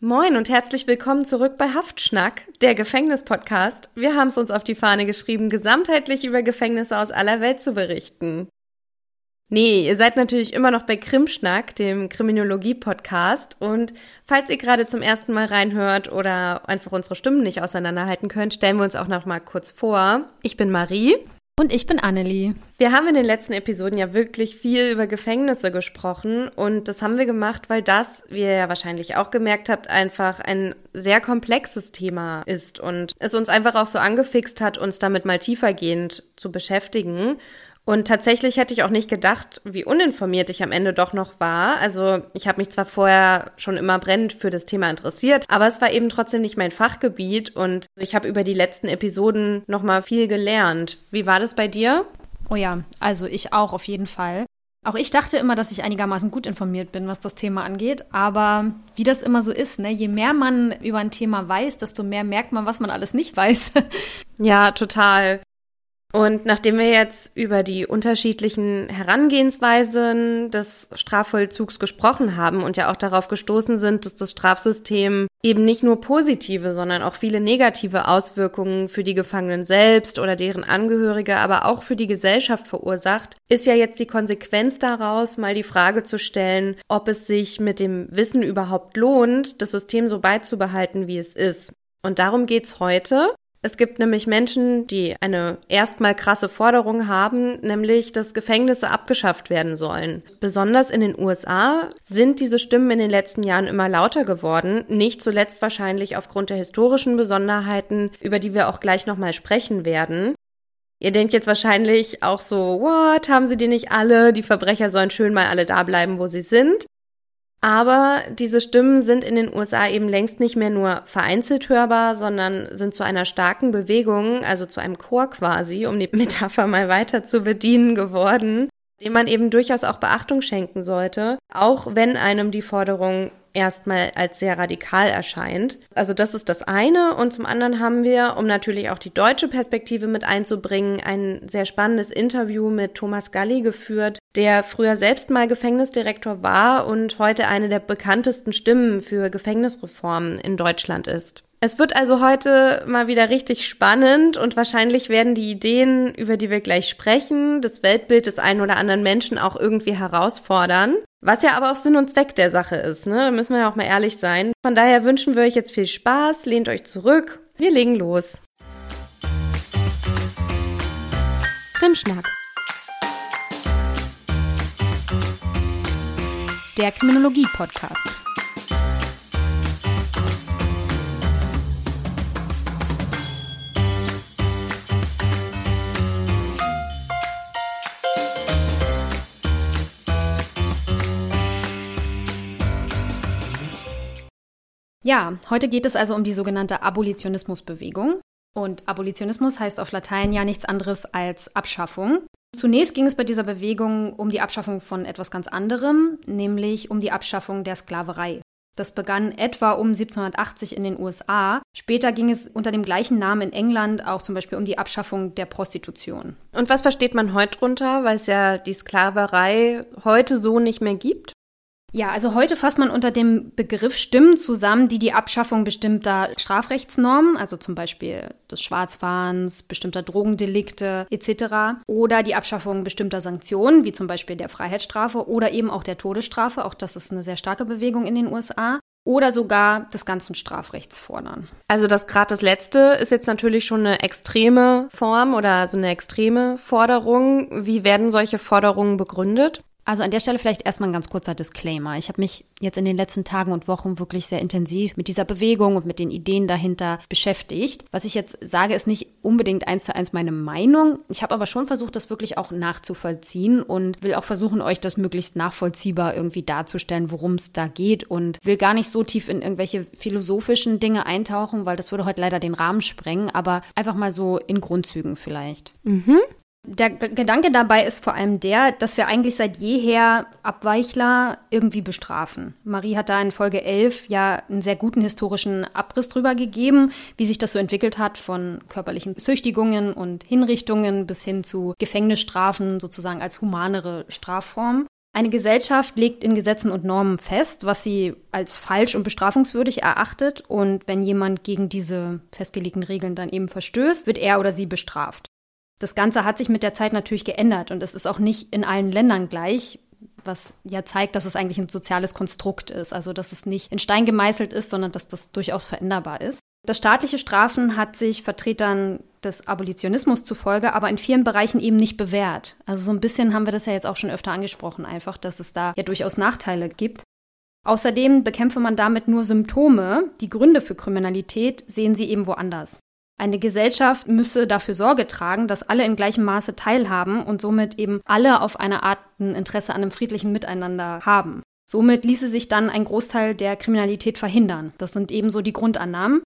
Moin und herzlich willkommen zurück bei Haftschnack, der Gefängnispodcast. Wir haben es uns auf die Fahne geschrieben, gesamtheitlich über Gefängnisse aus aller Welt zu berichten. Nee, ihr seid natürlich immer noch bei Krimschnack, dem Kriminologie-Podcast. Und falls ihr gerade zum ersten Mal reinhört oder einfach unsere Stimmen nicht auseinanderhalten könnt, stellen wir uns auch noch mal kurz vor. Ich bin Marie. Und ich bin Annelie. Wir haben in den letzten Episoden ja wirklich viel über Gefängnisse gesprochen und das haben wir gemacht, weil das, wie ihr ja wahrscheinlich auch gemerkt habt, einfach ein sehr komplexes Thema ist und es uns einfach auch so angefixt hat, uns damit mal tiefergehend zu beschäftigen. Und tatsächlich hätte ich auch nicht gedacht, wie uninformiert ich am Ende doch noch war. Also ich habe mich zwar vorher schon immer brennend für das Thema interessiert, aber es war eben trotzdem nicht mein Fachgebiet und ich habe über die letzten Episoden noch mal viel gelernt. Wie war das bei dir? Oh ja, also ich auch auf jeden Fall. Auch ich dachte immer, dass ich einigermaßen gut informiert bin, was das Thema angeht. Aber wie das immer so ist, ne, je mehr man über ein Thema weiß, desto mehr merkt man, was man alles nicht weiß. ja, total. Und nachdem wir jetzt über die unterschiedlichen Herangehensweisen des Strafvollzugs gesprochen haben und ja auch darauf gestoßen sind, dass das Strafsystem eben nicht nur positive, sondern auch viele negative Auswirkungen für die Gefangenen selbst oder deren Angehörige, aber auch für die Gesellschaft verursacht, ist ja jetzt die Konsequenz daraus, mal die Frage zu stellen, ob es sich mit dem Wissen überhaupt lohnt, das System so beizubehalten, wie es ist. Und darum geht's heute. Es gibt nämlich Menschen, die eine erstmal krasse Forderung haben, nämlich, dass Gefängnisse abgeschafft werden sollen. Besonders in den USA sind diese Stimmen in den letzten Jahren immer lauter geworden, nicht zuletzt wahrscheinlich aufgrund der historischen Besonderheiten, über die wir auch gleich nochmal sprechen werden. Ihr denkt jetzt wahrscheinlich auch so, what, haben sie die nicht alle? Die Verbrecher sollen schön mal alle da bleiben, wo sie sind. Aber diese Stimmen sind in den USA eben längst nicht mehr nur vereinzelt hörbar, sondern sind zu einer starken Bewegung, also zu einem Chor quasi, um die Metapher mal weiter zu bedienen geworden, dem man eben durchaus auch Beachtung schenken sollte, auch wenn einem die Forderung erstmal als sehr radikal erscheint. Also das ist das eine. Und zum anderen haben wir, um natürlich auch die deutsche Perspektive mit einzubringen, ein sehr spannendes Interview mit Thomas Galli geführt, der früher selbst mal Gefängnisdirektor war und heute eine der bekanntesten Stimmen für Gefängnisreformen in Deutschland ist. Es wird also heute mal wieder richtig spannend und wahrscheinlich werden die Ideen, über die wir gleich sprechen, das Weltbild des einen oder anderen Menschen auch irgendwie herausfordern. Was ja aber auch Sinn und Zweck der Sache ist, ne? Da müssen wir ja auch mal ehrlich sein. Von daher wünschen wir euch jetzt viel Spaß, lehnt euch zurück. Wir legen los. Krimschnack. Der Kriminologie-Podcast. Ja, heute geht es also um die sogenannte Abolitionismusbewegung. Und Abolitionismus heißt auf Latein ja nichts anderes als Abschaffung. Zunächst ging es bei dieser Bewegung um die Abschaffung von etwas ganz anderem, nämlich um die Abschaffung der Sklaverei. Das begann etwa um 1780 in den USA. Später ging es unter dem gleichen Namen in England auch zum Beispiel um die Abschaffung der Prostitution. Und was versteht man heute drunter, weil es ja die Sklaverei heute so nicht mehr gibt? Ja, also heute fasst man unter dem Begriff Stimmen zusammen, die die Abschaffung bestimmter Strafrechtsnormen, also zum Beispiel des Schwarzfahrens, bestimmter Drogendelikte etc. oder die Abschaffung bestimmter Sanktionen, wie zum Beispiel der Freiheitsstrafe oder eben auch der Todesstrafe, auch das ist eine sehr starke Bewegung in den USA, oder sogar des ganzen Strafrechts fordern. Also das gerade das letzte ist jetzt natürlich schon eine extreme Form oder so eine extreme Forderung. Wie werden solche Forderungen begründet? Also an der Stelle vielleicht erstmal ein ganz kurzer Disclaimer. Ich habe mich jetzt in den letzten Tagen und Wochen wirklich sehr intensiv mit dieser Bewegung und mit den Ideen dahinter beschäftigt. Was ich jetzt sage, ist nicht unbedingt eins zu eins meine Meinung. Ich habe aber schon versucht, das wirklich auch nachzuvollziehen und will auch versuchen, euch das möglichst nachvollziehbar irgendwie darzustellen, worum es da geht und will gar nicht so tief in irgendwelche philosophischen Dinge eintauchen, weil das würde heute leider den Rahmen sprengen, aber einfach mal so in Grundzügen vielleicht. Mhm. Der Gedanke dabei ist vor allem der, dass wir eigentlich seit jeher Abweichler irgendwie bestrafen. Marie hat da in Folge 11 ja einen sehr guten historischen Abriss drüber gegeben, wie sich das so entwickelt hat von körperlichen Züchtigungen und Hinrichtungen bis hin zu Gefängnisstrafen sozusagen als humanere Strafform. Eine Gesellschaft legt in Gesetzen und Normen fest, was sie als falsch und bestrafungswürdig erachtet. Und wenn jemand gegen diese festgelegten Regeln dann eben verstößt, wird er oder sie bestraft. Das Ganze hat sich mit der Zeit natürlich geändert und es ist auch nicht in allen Ländern gleich, was ja zeigt, dass es eigentlich ein soziales Konstrukt ist. Also, dass es nicht in Stein gemeißelt ist, sondern dass das durchaus veränderbar ist. Das staatliche Strafen hat sich Vertretern des Abolitionismus zufolge aber in vielen Bereichen eben nicht bewährt. Also so ein bisschen haben wir das ja jetzt auch schon öfter angesprochen, einfach, dass es da ja durchaus Nachteile gibt. Außerdem bekämpfe man damit nur Symptome. Die Gründe für Kriminalität sehen sie eben woanders. Eine Gesellschaft müsse dafür Sorge tragen, dass alle in gleichem Maße teilhaben und somit eben alle auf eine Art ein Interesse an einem friedlichen Miteinander haben. Somit ließe sich dann ein Großteil der Kriminalität verhindern. Das sind ebenso die Grundannahmen.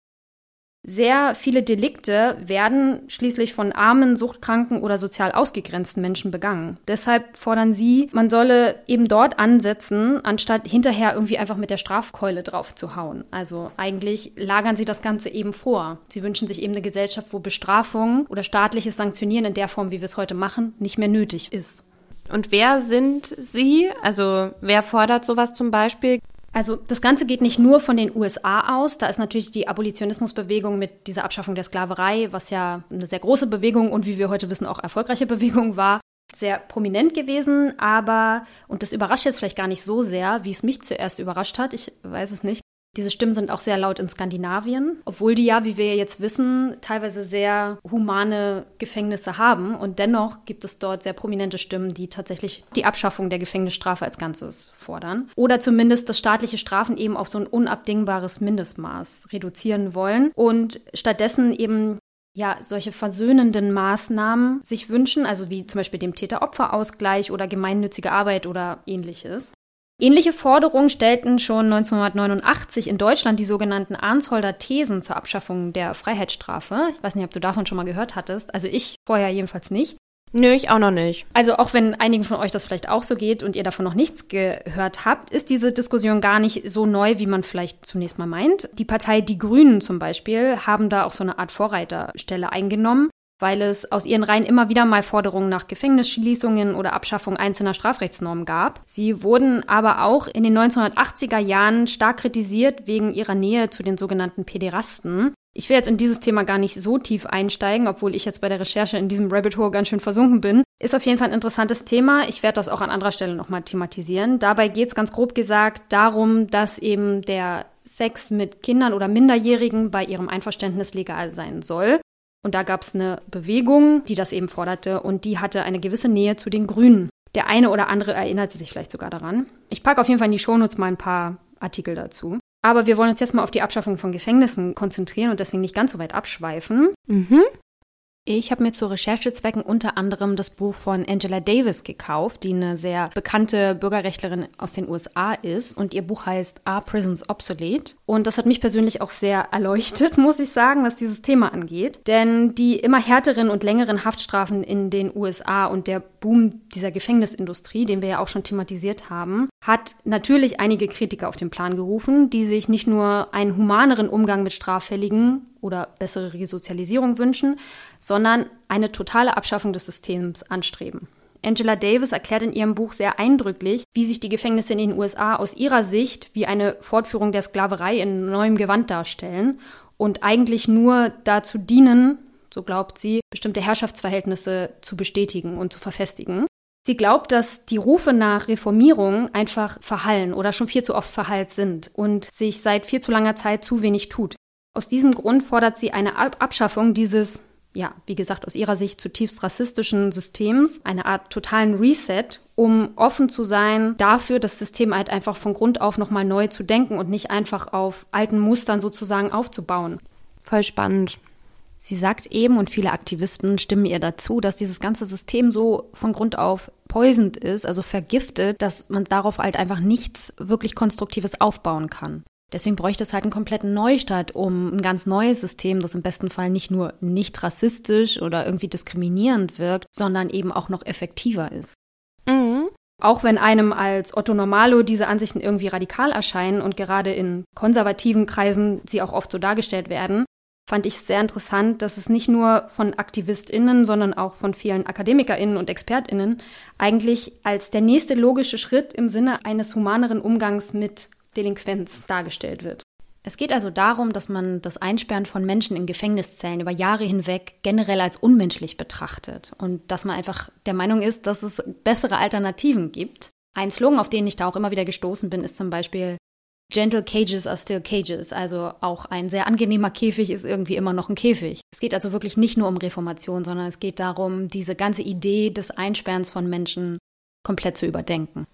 Sehr viele Delikte werden schließlich von armen, suchtkranken oder sozial ausgegrenzten Menschen begangen. Deshalb fordern sie, man solle eben dort ansetzen, anstatt hinterher irgendwie einfach mit der Strafkeule drauf zu hauen. Also eigentlich lagern sie das Ganze eben vor. Sie wünschen sich eben eine Gesellschaft, wo Bestrafung oder staatliches Sanktionieren in der Form, wie wir es heute machen, nicht mehr nötig ist. Und wer sind Sie? Also wer fordert sowas zum Beispiel? Also das Ganze geht nicht nur von den USA aus. Da ist natürlich die Abolitionismusbewegung mit dieser Abschaffung der Sklaverei, was ja eine sehr große Bewegung und wie wir heute wissen auch erfolgreiche Bewegung war, sehr prominent gewesen. Aber, und das überrascht jetzt vielleicht gar nicht so sehr, wie es mich zuerst überrascht hat, ich weiß es nicht, diese Stimmen sind auch sehr laut in Skandinavien, obwohl die ja, wie wir jetzt wissen, teilweise sehr humane Gefängnisse haben. Und dennoch gibt es dort sehr prominente Stimmen, die tatsächlich die Abschaffung der Gefängnisstrafe als Ganzes fordern. Oder zumindest das staatliche Strafen eben auf so ein unabdingbares Mindestmaß reduzieren wollen und stattdessen eben ja, solche versöhnenden Maßnahmen sich wünschen, also wie zum Beispiel dem Täter-Opfer-Ausgleich oder gemeinnützige Arbeit oder ähnliches. Ähnliche Forderungen stellten schon 1989 in Deutschland die sogenannten Arnsholder Thesen zur Abschaffung der Freiheitsstrafe. Ich weiß nicht, ob du davon schon mal gehört hattest. Also ich vorher jedenfalls nicht. Nö, ich auch noch nicht. Also auch wenn einigen von euch das vielleicht auch so geht und ihr davon noch nichts gehört habt, ist diese Diskussion gar nicht so neu, wie man vielleicht zunächst mal meint. Die Partei Die Grünen zum Beispiel haben da auch so eine Art Vorreiterstelle eingenommen weil es aus ihren Reihen immer wieder mal Forderungen nach Gefängnisschließungen oder Abschaffung einzelner Strafrechtsnormen gab. Sie wurden aber auch in den 1980er Jahren stark kritisiert wegen ihrer Nähe zu den sogenannten Pederasten. Ich will jetzt in dieses Thema gar nicht so tief einsteigen, obwohl ich jetzt bei der Recherche in diesem Rabbit Hole ganz schön versunken bin. Ist auf jeden Fall ein interessantes Thema. Ich werde das auch an anderer Stelle nochmal thematisieren. Dabei geht es ganz grob gesagt darum, dass eben der Sex mit Kindern oder Minderjährigen bei ihrem Einverständnis legal sein soll. Und da gab es eine Bewegung, die das eben forderte und die hatte eine gewisse Nähe zu den Grünen. Der eine oder andere erinnerte sich vielleicht sogar daran. Ich packe auf jeden Fall in die Shownotes mal ein paar Artikel dazu. Aber wir wollen uns jetzt mal auf die Abschaffung von Gefängnissen konzentrieren und deswegen nicht ganz so weit abschweifen. Mhm. Ich habe mir zu Recherchezwecken unter anderem das Buch von Angela Davis gekauft, die eine sehr bekannte Bürgerrechtlerin aus den USA ist. Und ihr Buch heißt Are Prisons Obsolete? Und das hat mich persönlich auch sehr erleuchtet, muss ich sagen, was dieses Thema angeht. Denn die immer härteren und längeren Haftstrafen in den USA und der Boom dieser Gefängnisindustrie, den wir ja auch schon thematisiert haben, hat natürlich einige Kritiker auf den Plan gerufen, die sich nicht nur einen humaneren Umgang mit Straffälligen oder bessere Resozialisierung wünschen, sondern eine totale Abschaffung des Systems anstreben. Angela Davis erklärt in ihrem Buch sehr eindrücklich, wie sich die Gefängnisse in den USA aus ihrer Sicht wie eine Fortführung der Sklaverei in neuem Gewand darstellen und eigentlich nur dazu dienen, so glaubt sie, bestimmte Herrschaftsverhältnisse zu bestätigen und zu verfestigen. Sie glaubt, dass die Rufe nach Reformierung einfach verhallen oder schon viel zu oft verhallt sind und sich seit viel zu langer Zeit zu wenig tut. Aus diesem Grund fordert sie eine Abschaffung dieses, ja, wie gesagt, aus ihrer Sicht zutiefst rassistischen Systems, eine Art totalen Reset, um offen zu sein dafür, das System halt einfach von Grund auf nochmal neu zu denken und nicht einfach auf alten Mustern sozusagen aufzubauen. Voll spannend. Sie sagt eben, und viele Aktivisten stimmen ihr dazu, dass dieses ganze System so von Grund auf poisoned ist, also vergiftet, dass man darauf halt einfach nichts wirklich Konstruktives aufbauen kann. Deswegen bräuchte es halt einen kompletten Neustart, um ein ganz neues System, das im besten Fall nicht nur nicht rassistisch oder irgendwie diskriminierend wirkt, sondern eben auch noch effektiver ist. Mhm. Auch wenn einem als Otto Normalo diese Ansichten irgendwie radikal erscheinen und gerade in konservativen Kreisen sie auch oft so dargestellt werden, fand ich sehr interessant, dass es nicht nur von AktivistInnen, sondern auch von vielen AkademikerInnen und ExpertInnen eigentlich als der nächste logische Schritt im Sinne eines humaneren Umgangs mit Delinquenz dargestellt wird. Es geht also darum, dass man das Einsperren von Menschen in Gefängniszellen über Jahre hinweg generell als unmenschlich betrachtet und dass man einfach der Meinung ist, dass es bessere Alternativen gibt. Ein Slogan, auf den ich da auch immer wieder gestoßen bin, ist zum Beispiel Gentle cages are still cages. Also auch ein sehr angenehmer Käfig ist irgendwie immer noch ein Käfig. Es geht also wirklich nicht nur um Reformation, sondern es geht darum, diese ganze Idee des Einsperrens von Menschen komplett zu überdenken.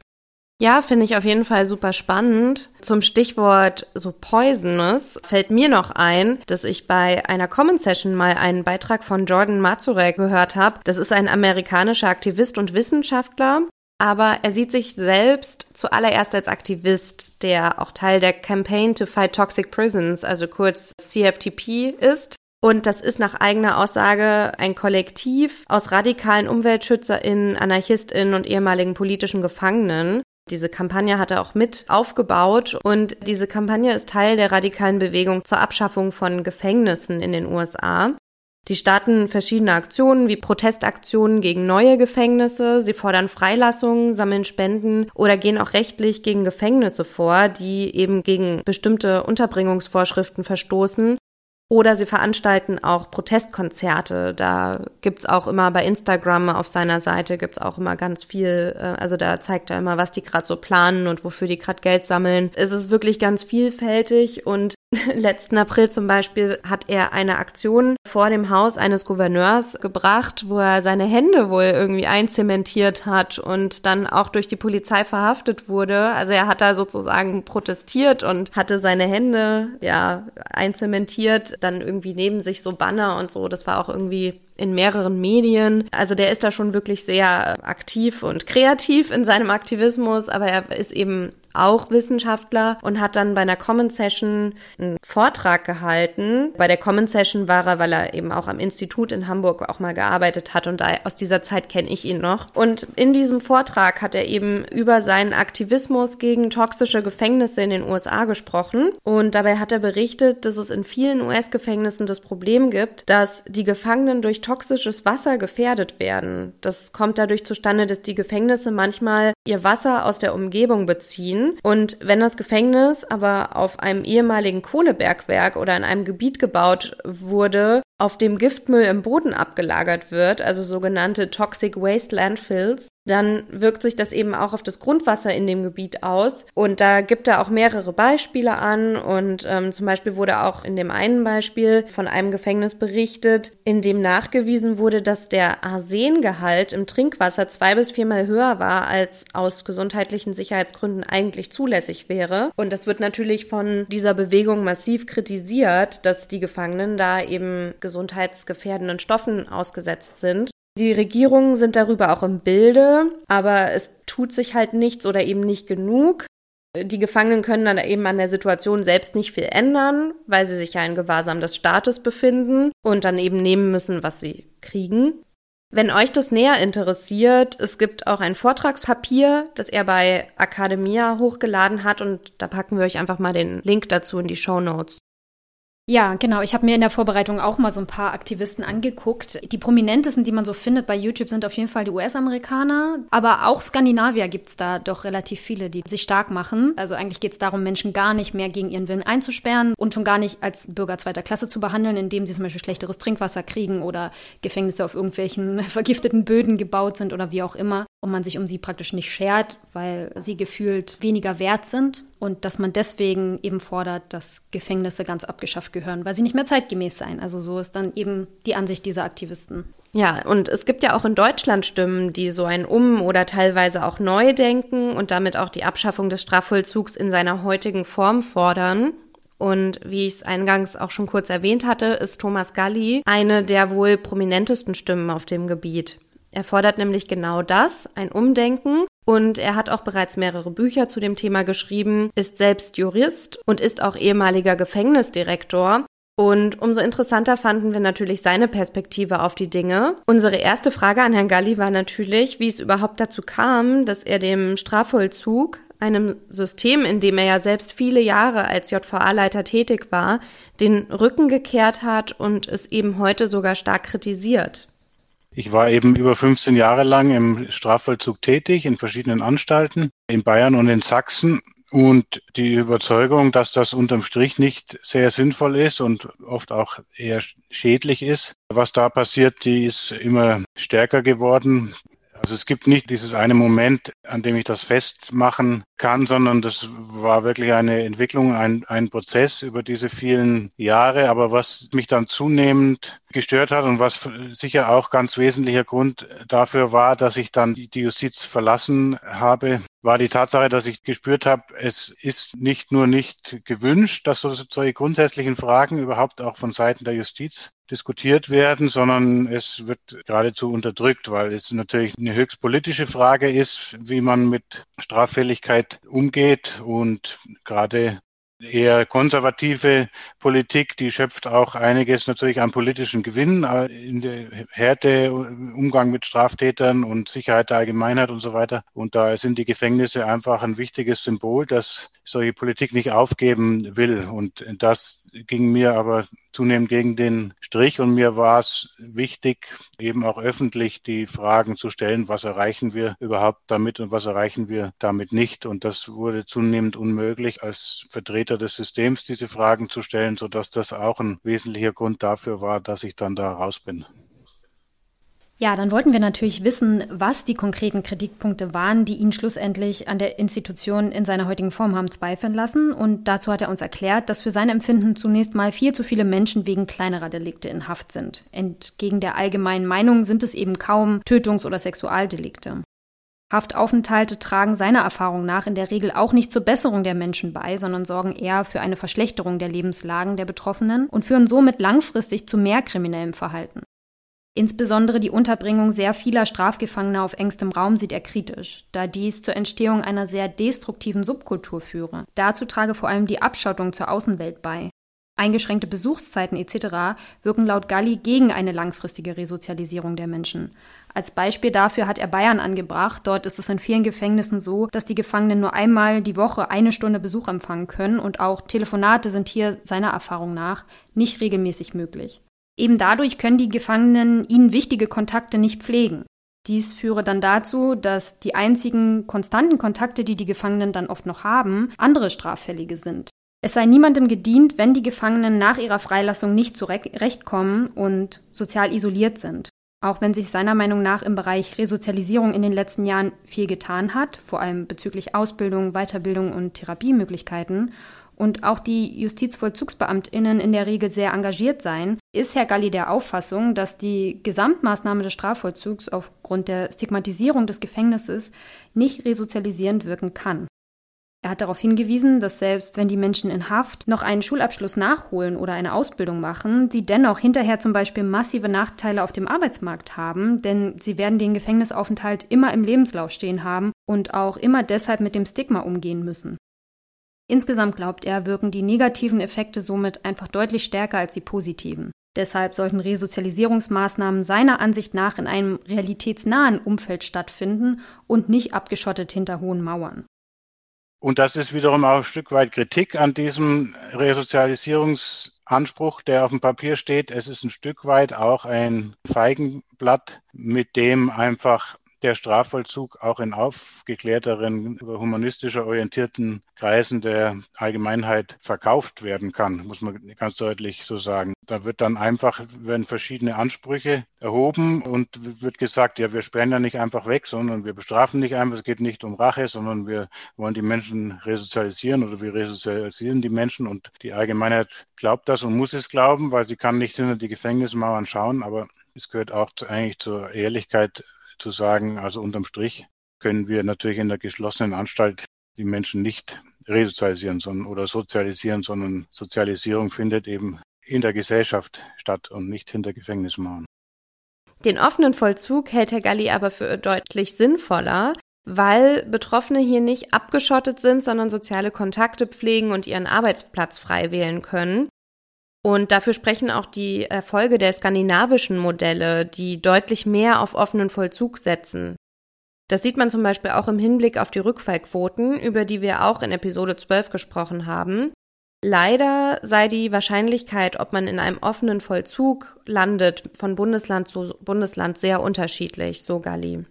Ja, finde ich auf jeden Fall super spannend. Zum Stichwort so Poisonous fällt mir noch ein, dass ich bei einer Common Session mal einen Beitrag von Jordan Mazurek gehört habe. Das ist ein amerikanischer Aktivist und Wissenschaftler. Aber er sieht sich selbst zuallererst als Aktivist, der auch Teil der Campaign to Fight Toxic Prisons, also kurz CFTP ist. Und das ist nach eigener Aussage ein Kollektiv aus radikalen UmweltschützerInnen, AnarchistInnen und ehemaligen politischen Gefangenen. Diese Kampagne hat er auch mit aufgebaut und diese Kampagne ist Teil der radikalen Bewegung zur Abschaffung von Gefängnissen in den USA. Die starten verschiedene Aktionen wie Protestaktionen gegen neue Gefängnisse. Sie fordern Freilassungen, sammeln Spenden oder gehen auch rechtlich gegen Gefängnisse vor, die eben gegen bestimmte Unterbringungsvorschriften verstoßen. Oder sie veranstalten auch Protestkonzerte. Da gibt's auch immer bei Instagram auf seiner Seite gibt's auch immer ganz viel. Äh, also da zeigt er immer, was die gerade so planen und wofür die gerade Geld sammeln. Es ist wirklich ganz vielfältig und letzten April zum Beispiel hat er eine Aktion vor dem Haus eines Gouverneurs gebracht, wo er seine Hände wohl irgendwie einzementiert hat und dann auch durch die Polizei verhaftet wurde. Also er hat da sozusagen protestiert und hatte seine Hände ja einzementiert, dann irgendwie neben sich so Banner und so. Das war auch irgendwie in mehreren Medien. Also der ist da schon wirklich sehr aktiv und kreativ in seinem Aktivismus, aber er ist eben auch Wissenschaftler und hat dann bei einer Common Session einen Vortrag gehalten. Bei der Common Session war er, weil er eben auch am Institut in Hamburg auch mal gearbeitet hat und aus dieser Zeit kenne ich ihn noch. Und in diesem Vortrag hat er eben über seinen Aktivismus gegen toxische Gefängnisse in den USA gesprochen und dabei hat er berichtet, dass es in vielen US-Gefängnissen das Problem gibt, dass die Gefangenen durch toxisches Wasser gefährdet werden. Das kommt dadurch zustande, dass die Gefängnisse manchmal ihr Wasser aus der Umgebung beziehen und wenn das Gefängnis aber auf einem ehemaligen Kohlebergwerk oder in einem Gebiet gebaut wurde, auf dem Giftmüll im Boden abgelagert wird, also sogenannte Toxic Waste Landfills, dann wirkt sich das eben auch auf das Grundwasser in dem Gebiet aus. Und da gibt er auch mehrere Beispiele an. Und ähm, zum Beispiel wurde auch in dem einen Beispiel von einem Gefängnis berichtet, in dem nachgewiesen wurde, dass der Arsengehalt im Trinkwasser zwei bis viermal höher war, als aus gesundheitlichen Sicherheitsgründen eigentlich zulässig wäre. Und das wird natürlich von dieser Bewegung massiv kritisiert, dass die Gefangenen da eben gesundheitsgefährdenden Stoffen ausgesetzt sind. Die Regierungen sind darüber auch im Bilde, aber es tut sich halt nichts oder eben nicht genug. Die Gefangenen können dann eben an der Situation selbst nicht viel ändern, weil sie sich ja in Gewahrsam des Staates befinden und dann eben nehmen müssen, was sie kriegen. Wenn euch das näher interessiert, es gibt auch ein Vortragspapier, das er bei Academia hochgeladen hat und da packen wir euch einfach mal den Link dazu in die Show Notes. Ja, genau. Ich habe mir in der Vorbereitung auch mal so ein paar Aktivisten angeguckt. Die prominentesten, die man so findet bei YouTube, sind auf jeden Fall die US-Amerikaner. Aber auch Skandinavier gibt's da doch relativ viele, die sich stark machen. Also eigentlich geht's darum, Menschen gar nicht mehr gegen ihren Willen einzusperren und schon gar nicht als Bürger zweiter Klasse zu behandeln, indem sie zum Beispiel schlechteres Trinkwasser kriegen oder Gefängnisse auf irgendwelchen vergifteten Böden gebaut sind oder wie auch immer. Und man sich um sie praktisch nicht schert, weil sie gefühlt weniger wert sind und dass man deswegen eben fordert, dass Gefängnisse ganz abgeschafft gehören, weil sie nicht mehr zeitgemäß seien. Also so ist dann eben die Ansicht dieser Aktivisten. Ja, und es gibt ja auch in Deutschland Stimmen, die so ein Um- oder teilweise auch neu denken und damit auch die Abschaffung des Strafvollzugs in seiner heutigen Form fordern. Und wie ich es eingangs auch schon kurz erwähnt hatte, ist Thomas Galli eine der wohl prominentesten Stimmen auf dem Gebiet. Er fordert nämlich genau das, ein Umdenken und er hat auch bereits mehrere Bücher zu dem Thema geschrieben, ist selbst Jurist und ist auch ehemaliger Gefängnisdirektor. Und umso interessanter fanden wir natürlich seine Perspektive auf die Dinge. Unsere erste Frage an Herrn Galli war natürlich, wie es überhaupt dazu kam, dass er dem Strafvollzug einem System, in dem er ja selbst viele Jahre als JVA-Leiter tätig war, den Rücken gekehrt hat und es eben heute sogar stark kritisiert. Ich war eben über 15 Jahre lang im Strafvollzug tätig in verschiedenen Anstalten in Bayern und in Sachsen und die Überzeugung, dass das unterm Strich nicht sehr sinnvoll ist und oft auch eher schädlich ist, was da passiert, die ist immer stärker geworden. Also es gibt nicht dieses eine Moment, an dem ich das festmachen kann, sondern das war wirklich eine Entwicklung, ein, ein Prozess über diese vielen Jahre. Aber was mich dann zunehmend gestört hat und was sicher auch ganz wesentlicher Grund dafür war, dass ich dann die Justiz verlassen habe, war die Tatsache, dass ich gespürt habe, es ist nicht nur nicht gewünscht, dass solche grundsätzlichen Fragen überhaupt auch von Seiten der Justiz diskutiert werden, sondern es wird geradezu unterdrückt, weil es natürlich eine höchst politische Frage ist, wie man mit Straffälligkeit umgeht und gerade eher konservative Politik, die schöpft auch einiges natürlich an politischen Gewinn äh, in der Härte, Umgang mit Straftätern und Sicherheit der Allgemeinheit und so weiter. Und da sind die Gefängnisse einfach ein wichtiges Symbol, dass solche Politik nicht aufgeben will. Und das ging mir aber zunehmend gegen den Strich und mir war es wichtig, eben auch öffentlich die Fragen zu stellen, was erreichen wir überhaupt damit und was erreichen wir damit nicht. Und das wurde zunehmend unmöglich, als Vertreter des Systems diese Fragen zu stellen, sodass das auch ein wesentlicher Grund dafür war, dass ich dann da raus bin. Ja, dann wollten wir natürlich wissen, was die konkreten Kritikpunkte waren, die ihn schlussendlich an der Institution in seiner heutigen Form haben zweifeln lassen. Und dazu hat er uns erklärt, dass für sein Empfinden zunächst mal viel zu viele Menschen wegen kleinerer Delikte in Haft sind. Entgegen der allgemeinen Meinung sind es eben kaum Tötungs- oder Sexualdelikte. Haftaufenthalte tragen seiner Erfahrung nach in der Regel auch nicht zur Besserung der Menschen bei, sondern sorgen eher für eine Verschlechterung der Lebenslagen der Betroffenen und führen somit langfristig zu mehr kriminellem Verhalten. Insbesondere die Unterbringung sehr vieler Strafgefangener auf engstem Raum sieht er kritisch, da dies zur Entstehung einer sehr destruktiven Subkultur führe. Dazu trage vor allem die Abschottung zur Außenwelt bei. Eingeschränkte Besuchszeiten etc. wirken laut Galli gegen eine langfristige Resozialisierung der Menschen. Als Beispiel dafür hat er Bayern angebracht. Dort ist es in vielen Gefängnissen so, dass die Gefangenen nur einmal die Woche eine Stunde Besuch empfangen können und auch Telefonate sind hier seiner Erfahrung nach nicht regelmäßig möglich. Eben dadurch können die Gefangenen ihnen wichtige Kontakte nicht pflegen. Dies führe dann dazu, dass die einzigen konstanten Kontakte, die die Gefangenen dann oft noch haben, andere Straffällige sind. Es sei niemandem gedient, wenn die Gefangenen nach ihrer Freilassung nicht zurechtkommen und sozial isoliert sind. Auch wenn sich seiner Meinung nach im Bereich Resozialisierung in den letzten Jahren viel getan hat, vor allem bezüglich Ausbildung, Weiterbildung und Therapiemöglichkeiten, und auch die Justizvollzugsbeamtinnen in der Regel sehr engagiert seien, ist Herr Galli der Auffassung, dass die Gesamtmaßnahme des Strafvollzugs aufgrund der Stigmatisierung des Gefängnisses nicht resozialisierend wirken kann. Er hat darauf hingewiesen, dass selbst wenn die Menschen in Haft noch einen Schulabschluss nachholen oder eine Ausbildung machen, sie dennoch hinterher zum Beispiel massive Nachteile auf dem Arbeitsmarkt haben, denn sie werden den Gefängnisaufenthalt immer im Lebenslauf stehen haben und auch immer deshalb mit dem Stigma umgehen müssen. Insgesamt glaubt er, wirken die negativen Effekte somit einfach deutlich stärker als die positiven. Deshalb sollten Resozialisierungsmaßnahmen seiner Ansicht nach in einem realitätsnahen Umfeld stattfinden und nicht abgeschottet hinter hohen Mauern. Und das ist wiederum auch ein Stück weit Kritik an diesem Resozialisierungsanspruch, der auf dem Papier steht. Es ist ein Stück weit auch ein Feigenblatt, mit dem einfach der Strafvollzug auch in aufgeklärteren, humanistischer orientierten Kreisen der Allgemeinheit verkauft werden kann, muss man ganz deutlich so sagen. Da wird dann einfach, werden verschiedene Ansprüche erhoben und wird gesagt, ja, wir sperren ja nicht einfach weg, sondern wir bestrafen nicht einfach, es geht nicht um Rache, sondern wir wollen die Menschen resozialisieren oder wir resozialisieren die Menschen und die Allgemeinheit glaubt das und muss es glauben, weil sie kann nicht hinter die Gefängnismauern schauen, aber es gehört auch eigentlich zur Ehrlichkeit zu sagen, also unterm Strich können wir natürlich in der geschlossenen Anstalt die Menschen nicht resozialisieren sondern, oder sozialisieren, sondern Sozialisierung findet eben in der Gesellschaft statt und nicht hinter Gefängnismauern. Den offenen Vollzug hält Herr Galli aber für deutlich sinnvoller, weil Betroffene hier nicht abgeschottet sind, sondern soziale Kontakte pflegen und ihren Arbeitsplatz frei wählen können. Und dafür sprechen auch die Erfolge der skandinavischen Modelle, die deutlich mehr auf offenen Vollzug setzen. Das sieht man zum Beispiel auch im Hinblick auf die Rückfallquoten, über die wir auch in Episode 12 gesprochen haben. Leider sei die Wahrscheinlichkeit, ob man in einem offenen Vollzug landet, von Bundesland zu Bundesland sehr unterschiedlich, so Gali.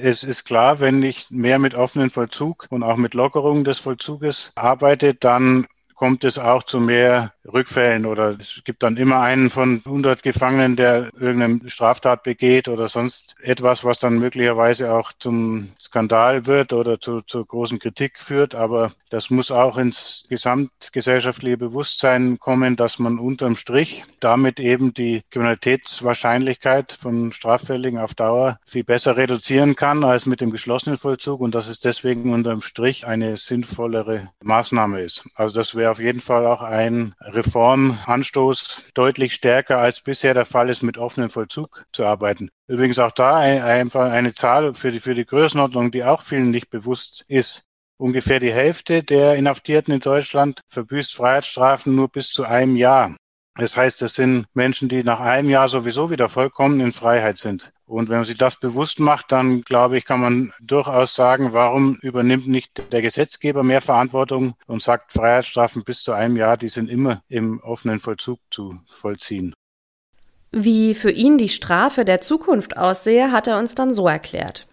Es ist klar, wenn ich mehr mit offenen Vollzug und auch mit Lockerung des Vollzuges arbeite, dann kommt es auch zu mehr Rückfällen oder es gibt dann immer einen von 100 Gefangenen, der irgendeine Straftat begeht oder sonst etwas, was dann möglicherweise auch zum Skandal wird oder zu, zu großen Kritik führt. Aber das muss auch ins gesamtgesellschaftliche Bewusstsein kommen, dass man unterm Strich damit eben die Kriminalitätswahrscheinlichkeit von Straffälligen auf Dauer viel besser reduzieren kann als mit dem geschlossenen Vollzug und dass es deswegen unterm Strich eine sinnvollere Maßnahme ist. Also das wäre auf jeden Fall auch ein Reformanstoß deutlich stärker als bisher der Fall ist, mit offenem Vollzug zu arbeiten. Übrigens auch da einfach eine Zahl für die, für die Größenordnung, die auch vielen nicht bewusst ist. Ungefähr die Hälfte der Inhaftierten in Deutschland verbüßt Freiheitsstrafen nur bis zu einem Jahr. Das heißt, das sind Menschen, die nach einem Jahr sowieso wieder vollkommen in Freiheit sind. Und wenn man sich das bewusst macht, dann glaube ich, kann man durchaus sagen, warum übernimmt nicht der Gesetzgeber mehr Verantwortung und sagt, Freiheitsstrafen bis zu einem Jahr, die sind immer im offenen Vollzug zu vollziehen. Wie für ihn die Strafe der Zukunft aussehe, hat er uns dann so erklärt.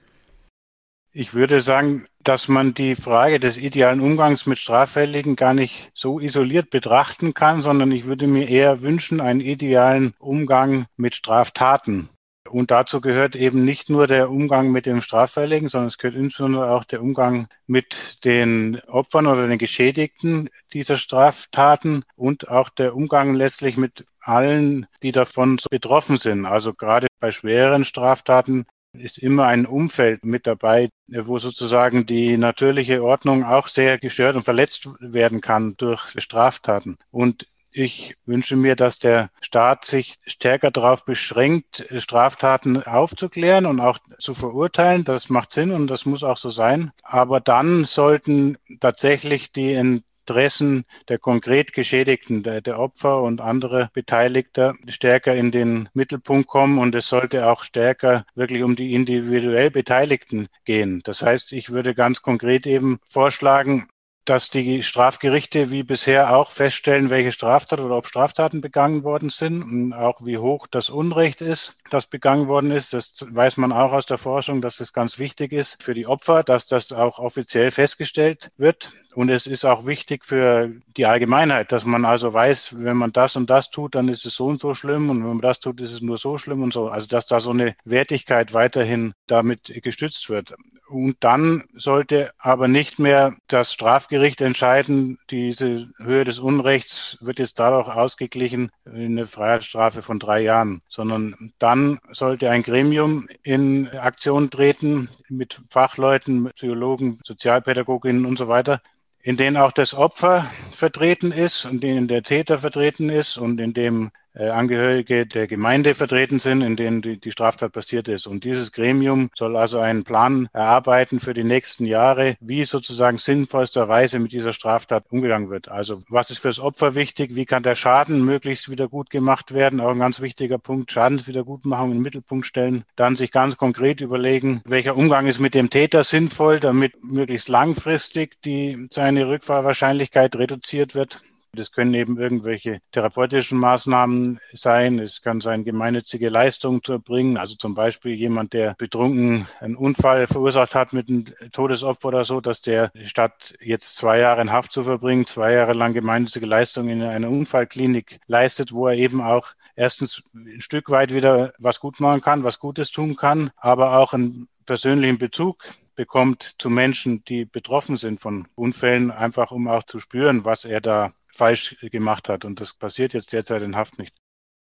Ich würde sagen, dass man die Frage des idealen Umgangs mit Straffälligen gar nicht so isoliert betrachten kann, sondern ich würde mir eher wünschen, einen idealen Umgang mit Straftaten. Und dazu gehört eben nicht nur der Umgang mit dem Straffälligen, sondern es gehört insbesondere auch der Umgang mit den Opfern oder den Geschädigten dieser Straftaten und auch der Umgang letztlich mit allen, die davon betroffen sind. Also gerade bei schweren Straftaten ist immer ein Umfeld mit dabei, wo sozusagen die natürliche Ordnung auch sehr gestört und verletzt werden kann durch Straftaten. Und ich wünsche mir, dass der Staat sich stärker darauf beschränkt, Straftaten aufzuklären und auch zu verurteilen. Das macht Sinn und das muss auch so sein. Aber dann sollten tatsächlich die Interessen der konkret Geschädigten, der, der Opfer und andere Beteiligter stärker in den Mittelpunkt kommen und es sollte auch stärker wirklich um die individuell Beteiligten gehen. Das heißt, ich würde ganz konkret eben vorschlagen, dass die Strafgerichte wie bisher auch feststellen, welche Straftat oder ob Straftaten begangen worden sind und auch wie hoch das Unrecht ist, das begangen worden ist. Das weiß man auch aus der Forschung, dass es ganz wichtig ist für die Opfer, dass das auch offiziell festgestellt wird. Und es ist auch wichtig für die Allgemeinheit, dass man also weiß, wenn man das und das tut, dann ist es so und so schlimm und wenn man das tut, ist es nur so schlimm und so. Also dass da so eine Wertigkeit weiterhin damit gestützt wird. Und dann sollte aber nicht mehr das Strafgericht entscheiden, diese Höhe des Unrechts wird jetzt dadurch ausgeglichen in eine Freiheitsstrafe von drei Jahren, sondern dann sollte ein Gremium in Aktion treten mit Fachleuten, Psychologen, Sozialpädagoginnen und so weiter, in denen auch das Opfer vertreten ist und in denen der Täter vertreten ist und in dem Angehörige der Gemeinde vertreten sind, in denen die, die Straftat passiert ist. Und dieses Gremium soll also einen Plan erarbeiten für die nächsten Jahre, wie sozusagen sinnvollsterweise mit dieser Straftat umgegangen wird. Also was ist fürs Opfer wichtig? Wie kann der Schaden möglichst wieder gut gemacht werden? Auch ein ganz wichtiger Punkt, Schadenswiedergutmachung in den Mittelpunkt stellen. Dann sich ganz konkret überlegen, welcher Umgang ist mit dem Täter sinnvoll, damit möglichst langfristig die, seine Rückfallwahrscheinlichkeit reduziert wird. Das können eben irgendwelche therapeutischen Maßnahmen sein. Es kann sein, gemeinnützige Leistungen zu erbringen. Also zum Beispiel jemand, der betrunken einen Unfall verursacht hat mit einem Todesopfer oder so, dass der statt jetzt zwei Jahre in Haft zu verbringen, zwei Jahre lang gemeinnützige Leistungen in einer Unfallklinik leistet, wo er eben auch erstens ein Stück weit wieder was gut machen kann, was Gutes tun kann, aber auch einen persönlichen Bezug bekommt zu Menschen, die betroffen sind von Unfällen, einfach um auch zu spüren, was er da falsch gemacht hat. Und das passiert jetzt derzeit in Haft nicht.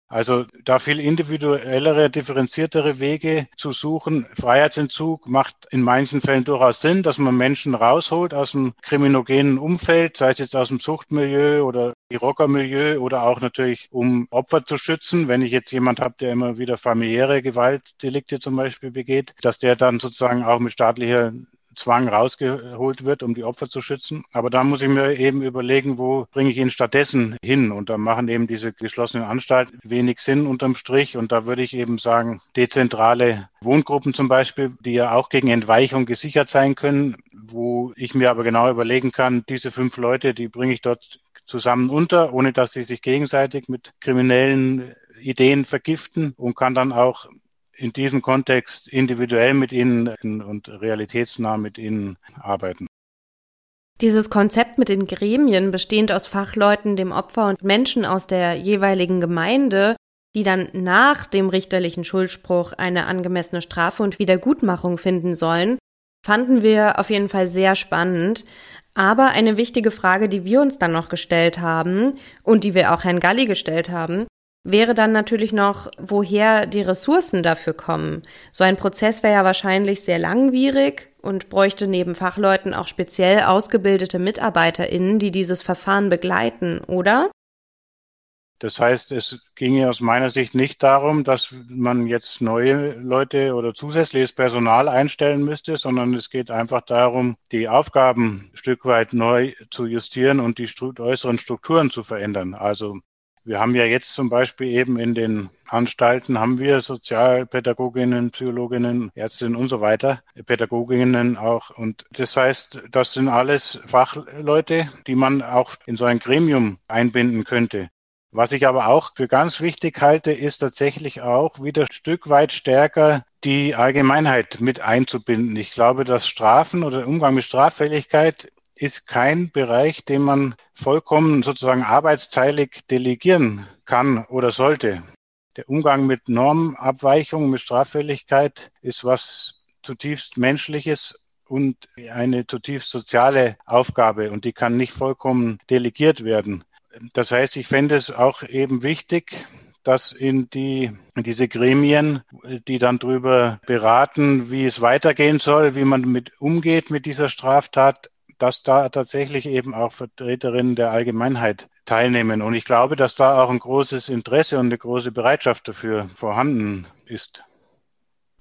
Also da viel individuellere, differenziertere Wege zu suchen. Freiheitsentzug macht in manchen Fällen durchaus Sinn, dass man Menschen rausholt aus dem kriminogenen Umfeld, sei es jetzt aus dem Suchtmilieu oder die Rockermilieu oder auch natürlich, um Opfer zu schützen. Wenn ich jetzt jemand habe, der immer wieder familiäre Gewaltdelikte zum Beispiel begeht, dass der dann sozusagen auch mit staatlicher Zwang rausgeholt wird, um die Opfer zu schützen. Aber da muss ich mir eben überlegen, wo bringe ich ihn stattdessen hin? Und da machen eben diese geschlossenen Anstalten wenig Sinn unterm Strich. Und da würde ich eben sagen, dezentrale Wohngruppen zum Beispiel, die ja auch gegen Entweichung gesichert sein können, wo ich mir aber genau überlegen kann, diese fünf Leute, die bringe ich dort zusammen unter, ohne dass sie sich gegenseitig mit kriminellen Ideen vergiften und kann dann auch in diesem Kontext individuell mit ihnen und realitätsnah mit ihnen arbeiten. Dieses Konzept mit den Gremien, bestehend aus Fachleuten, dem Opfer und Menschen aus der jeweiligen Gemeinde, die dann nach dem richterlichen Schuldspruch eine angemessene Strafe und Wiedergutmachung finden sollen, fanden wir auf jeden Fall sehr spannend. Aber eine wichtige Frage, die wir uns dann noch gestellt haben und die wir auch Herrn Galli gestellt haben, wäre dann natürlich noch, woher die Ressourcen dafür kommen. So ein Prozess wäre ja wahrscheinlich sehr langwierig und bräuchte neben Fachleuten auch speziell ausgebildete MitarbeiterInnen, die dieses Verfahren begleiten, oder? Das heißt, es ginge aus meiner Sicht nicht darum, dass man jetzt neue Leute oder zusätzliches Personal einstellen müsste, sondern es geht einfach darum, die Aufgaben ein Stück weit neu zu justieren und die äußeren Strukturen zu verändern. Also wir haben ja jetzt zum Beispiel eben in den Anstalten haben wir Sozialpädagoginnen, Psychologinnen, Ärztinnen und so weiter, Pädagoginnen auch. Und das heißt, das sind alles Fachleute, die man auch in so ein Gremium einbinden könnte. Was ich aber auch für ganz wichtig halte, ist tatsächlich auch wieder Stück weit stärker die Allgemeinheit mit einzubinden. Ich glaube, dass Strafen oder Umgang mit Straffälligkeit ist kein Bereich, den man vollkommen sozusagen arbeitsteilig delegieren kann oder sollte. Der Umgang mit Normabweichungen, mit Straffälligkeit ist was zutiefst Menschliches und eine zutiefst soziale Aufgabe und die kann nicht vollkommen delegiert werden. Das heißt, ich fände es auch eben wichtig, dass in die in diese Gremien, die dann darüber beraten, wie es weitergehen soll, wie man mit umgeht mit dieser Straftat, dass da tatsächlich eben auch Vertreterinnen der Allgemeinheit teilnehmen. Und ich glaube, dass da auch ein großes Interesse und eine große Bereitschaft dafür vorhanden ist.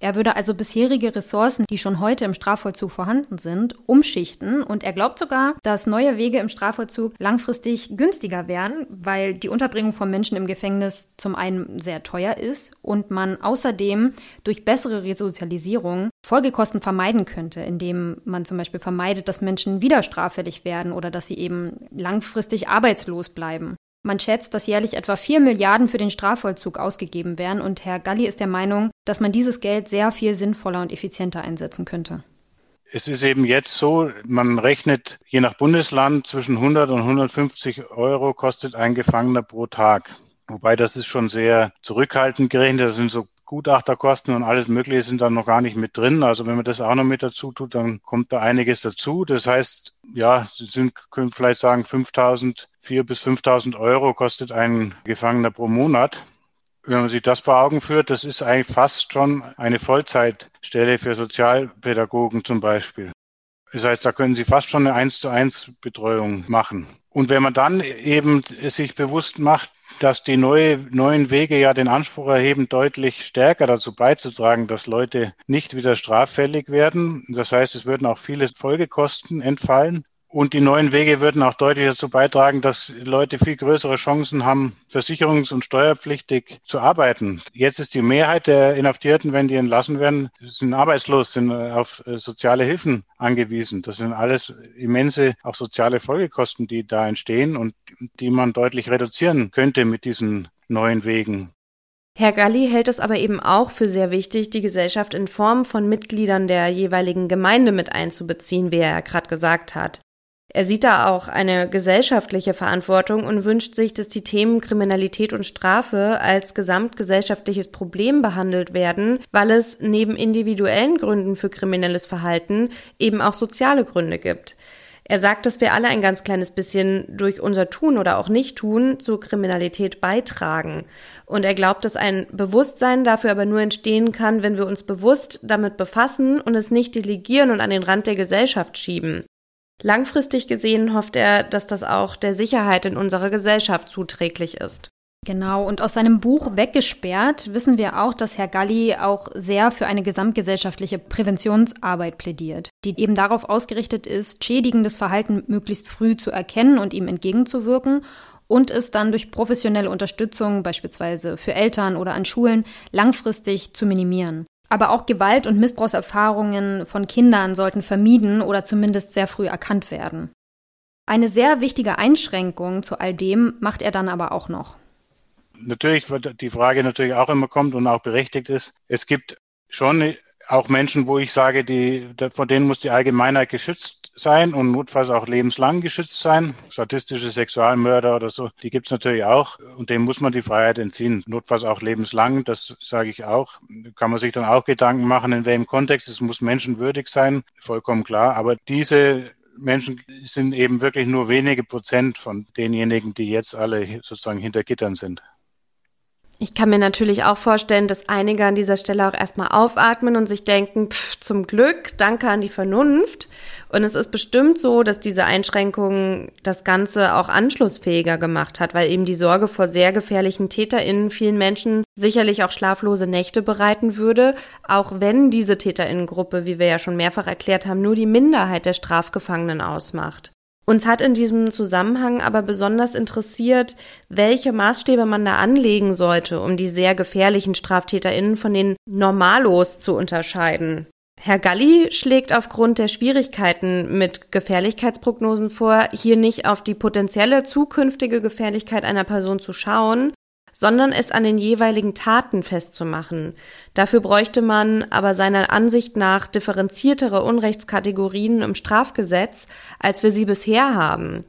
Er würde also bisherige Ressourcen, die schon heute im Strafvollzug vorhanden sind, umschichten und er glaubt sogar, dass neue Wege im Strafvollzug langfristig günstiger wären, weil die Unterbringung von Menschen im Gefängnis zum einen sehr teuer ist und man außerdem durch bessere Resozialisierung Folgekosten vermeiden könnte, indem man zum Beispiel vermeidet, dass Menschen wieder straffällig werden oder dass sie eben langfristig arbeitslos bleiben. Man schätzt, dass jährlich etwa 4 Milliarden für den Strafvollzug ausgegeben werden und Herr Galli ist der Meinung, dass man dieses Geld sehr viel sinnvoller und effizienter einsetzen könnte. Es ist eben jetzt so, man rechnet je nach Bundesland zwischen 100 und 150 Euro kostet ein Gefangener pro Tag. Wobei das ist schon sehr zurückhaltend gerechnet. Das sind so Gutachterkosten und alles Mögliche sind dann noch gar nicht mit drin. Also wenn man das auch noch mit dazu tut, dann kommt da einiges dazu. Das heißt, ja, Sie sind, können vielleicht sagen, 5000, 4 bis 5000 Euro kostet ein Gefangener pro Monat. Wenn man sich das vor Augen führt, das ist eigentlich fast schon eine Vollzeitstelle für Sozialpädagogen zum Beispiel. Das heißt, da können Sie fast schon eine 1 zu 1 Betreuung machen. Und wenn man dann eben sich bewusst macht, dass die neue, neuen Wege ja den Anspruch erheben, deutlich stärker dazu beizutragen, dass Leute nicht wieder straffällig werden. Das heißt, es würden auch viele Folgekosten entfallen. Und die neuen Wege würden auch deutlich dazu beitragen, dass Leute viel größere Chancen haben, versicherungs- und steuerpflichtig zu arbeiten. Jetzt ist die Mehrheit der Inhaftierten, wenn die entlassen werden, sind arbeitslos, sind auf äh, soziale Hilfen angewiesen. Das sind alles immense, auch soziale Folgekosten, die da entstehen und die man deutlich reduzieren könnte mit diesen neuen Wegen. Herr Galli hält es aber eben auch für sehr wichtig, die Gesellschaft in Form von Mitgliedern der jeweiligen Gemeinde mit einzubeziehen, wie er gerade gesagt hat. Er sieht da auch eine gesellschaftliche Verantwortung und wünscht sich, dass die Themen Kriminalität und Strafe als gesamtgesellschaftliches Problem behandelt werden, weil es neben individuellen Gründen für kriminelles Verhalten eben auch soziale Gründe gibt. Er sagt, dass wir alle ein ganz kleines bisschen durch unser Tun oder auch Nicht-Tun zur Kriminalität beitragen. Und er glaubt, dass ein Bewusstsein dafür aber nur entstehen kann, wenn wir uns bewusst damit befassen und es nicht delegieren und an den Rand der Gesellschaft schieben. Langfristig gesehen hofft er, dass das auch der Sicherheit in unserer Gesellschaft zuträglich ist. Genau, und aus seinem Buch Weggesperrt wissen wir auch, dass Herr Galli auch sehr für eine gesamtgesellschaftliche Präventionsarbeit plädiert, die eben darauf ausgerichtet ist, schädigendes Verhalten möglichst früh zu erkennen und ihm entgegenzuwirken und es dann durch professionelle Unterstützung, beispielsweise für Eltern oder an Schulen, langfristig zu minimieren. Aber auch Gewalt- und Missbrauchserfahrungen von Kindern sollten vermieden oder zumindest sehr früh erkannt werden. Eine sehr wichtige Einschränkung zu all dem macht er dann aber auch noch natürlich die Frage natürlich auch immer kommt und auch berechtigt ist. Es gibt schon auch Menschen, wo ich sage, die, von denen muss die Allgemeinheit geschützt sein und notfalls auch lebenslang geschützt sein. Statistische Sexualmörder oder so, die gibt's natürlich auch und dem muss man die Freiheit entziehen. Notfalls auch lebenslang, das sage ich auch. Kann man sich dann auch Gedanken machen, in welchem Kontext. Es muss menschenwürdig sein, vollkommen klar. Aber diese Menschen sind eben wirklich nur wenige Prozent von denjenigen, die jetzt alle sozusagen hinter Gittern sind. Ich kann mir natürlich auch vorstellen, dass einige an dieser Stelle auch erstmal aufatmen und sich denken, pff, zum Glück, danke an die Vernunft. Und es ist bestimmt so, dass diese Einschränkung das Ganze auch anschlussfähiger gemacht hat, weil eben die Sorge vor sehr gefährlichen TäterInnen vielen Menschen sicherlich auch schlaflose Nächte bereiten würde, auch wenn diese TäterInnengruppe, wie wir ja schon mehrfach erklärt haben, nur die Minderheit der Strafgefangenen ausmacht. Uns hat in diesem Zusammenhang aber besonders interessiert, welche Maßstäbe man da anlegen sollte, um die sehr gefährlichen Straftäterinnen von den Normalos zu unterscheiden. Herr Galli schlägt aufgrund der Schwierigkeiten mit Gefährlichkeitsprognosen vor, hier nicht auf die potenzielle zukünftige Gefährlichkeit einer Person zu schauen, sondern es an den jeweiligen Taten festzumachen. Dafür bräuchte man aber seiner Ansicht nach differenziertere Unrechtskategorien im Strafgesetz, als wir sie bisher haben.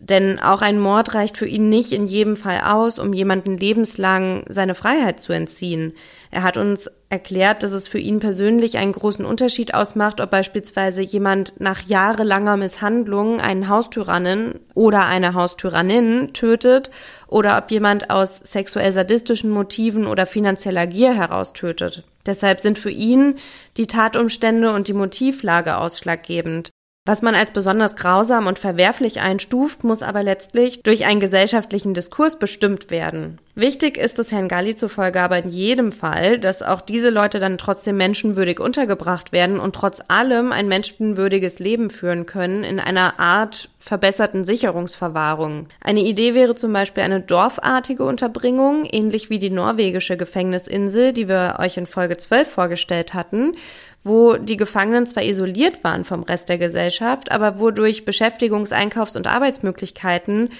Denn auch ein Mord reicht für ihn nicht in jedem Fall aus, um jemanden lebenslang seine Freiheit zu entziehen. Er hat uns erklärt, dass es für ihn persönlich einen großen Unterschied ausmacht, ob beispielsweise jemand nach jahrelanger Misshandlung einen Haustyrannen oder eine Haustyrannin tötet oder ob jemand aus sexuell sadistischen Motiven oder finanzieller Gier heraus tötet. Deshalb sind für ihn die Tatumstände und die Motivlage ausschlaggebend. Was man als besonders grausam und verwerflich einstuft, muss aber letztlich durch einen gesellschaftlichen Diskurs bestimmt werden. Wichtig ist es Herrn Galli zufolge aber in jedem Fall, dass auch diese Leute dann trotzdem menschenwürdig untergebracht werden und trotz allem ein menschenwürdiges Leben führen können in einer Art verbesserten Sicherungsverwahrung. Eine Idee wäre zum Beispiel eine dorfartige Unterbringung, ähnlich wie die norwegische Gefängnisinsel, die wir euch in Folge 12 vorgestellt hatten, wo die Gefangenen zwar isoliert waren vom Rest der Gesellschaft, aber wodurch Beschäftigungs-, Einkaufs- und Arbeitsmöglichkeiten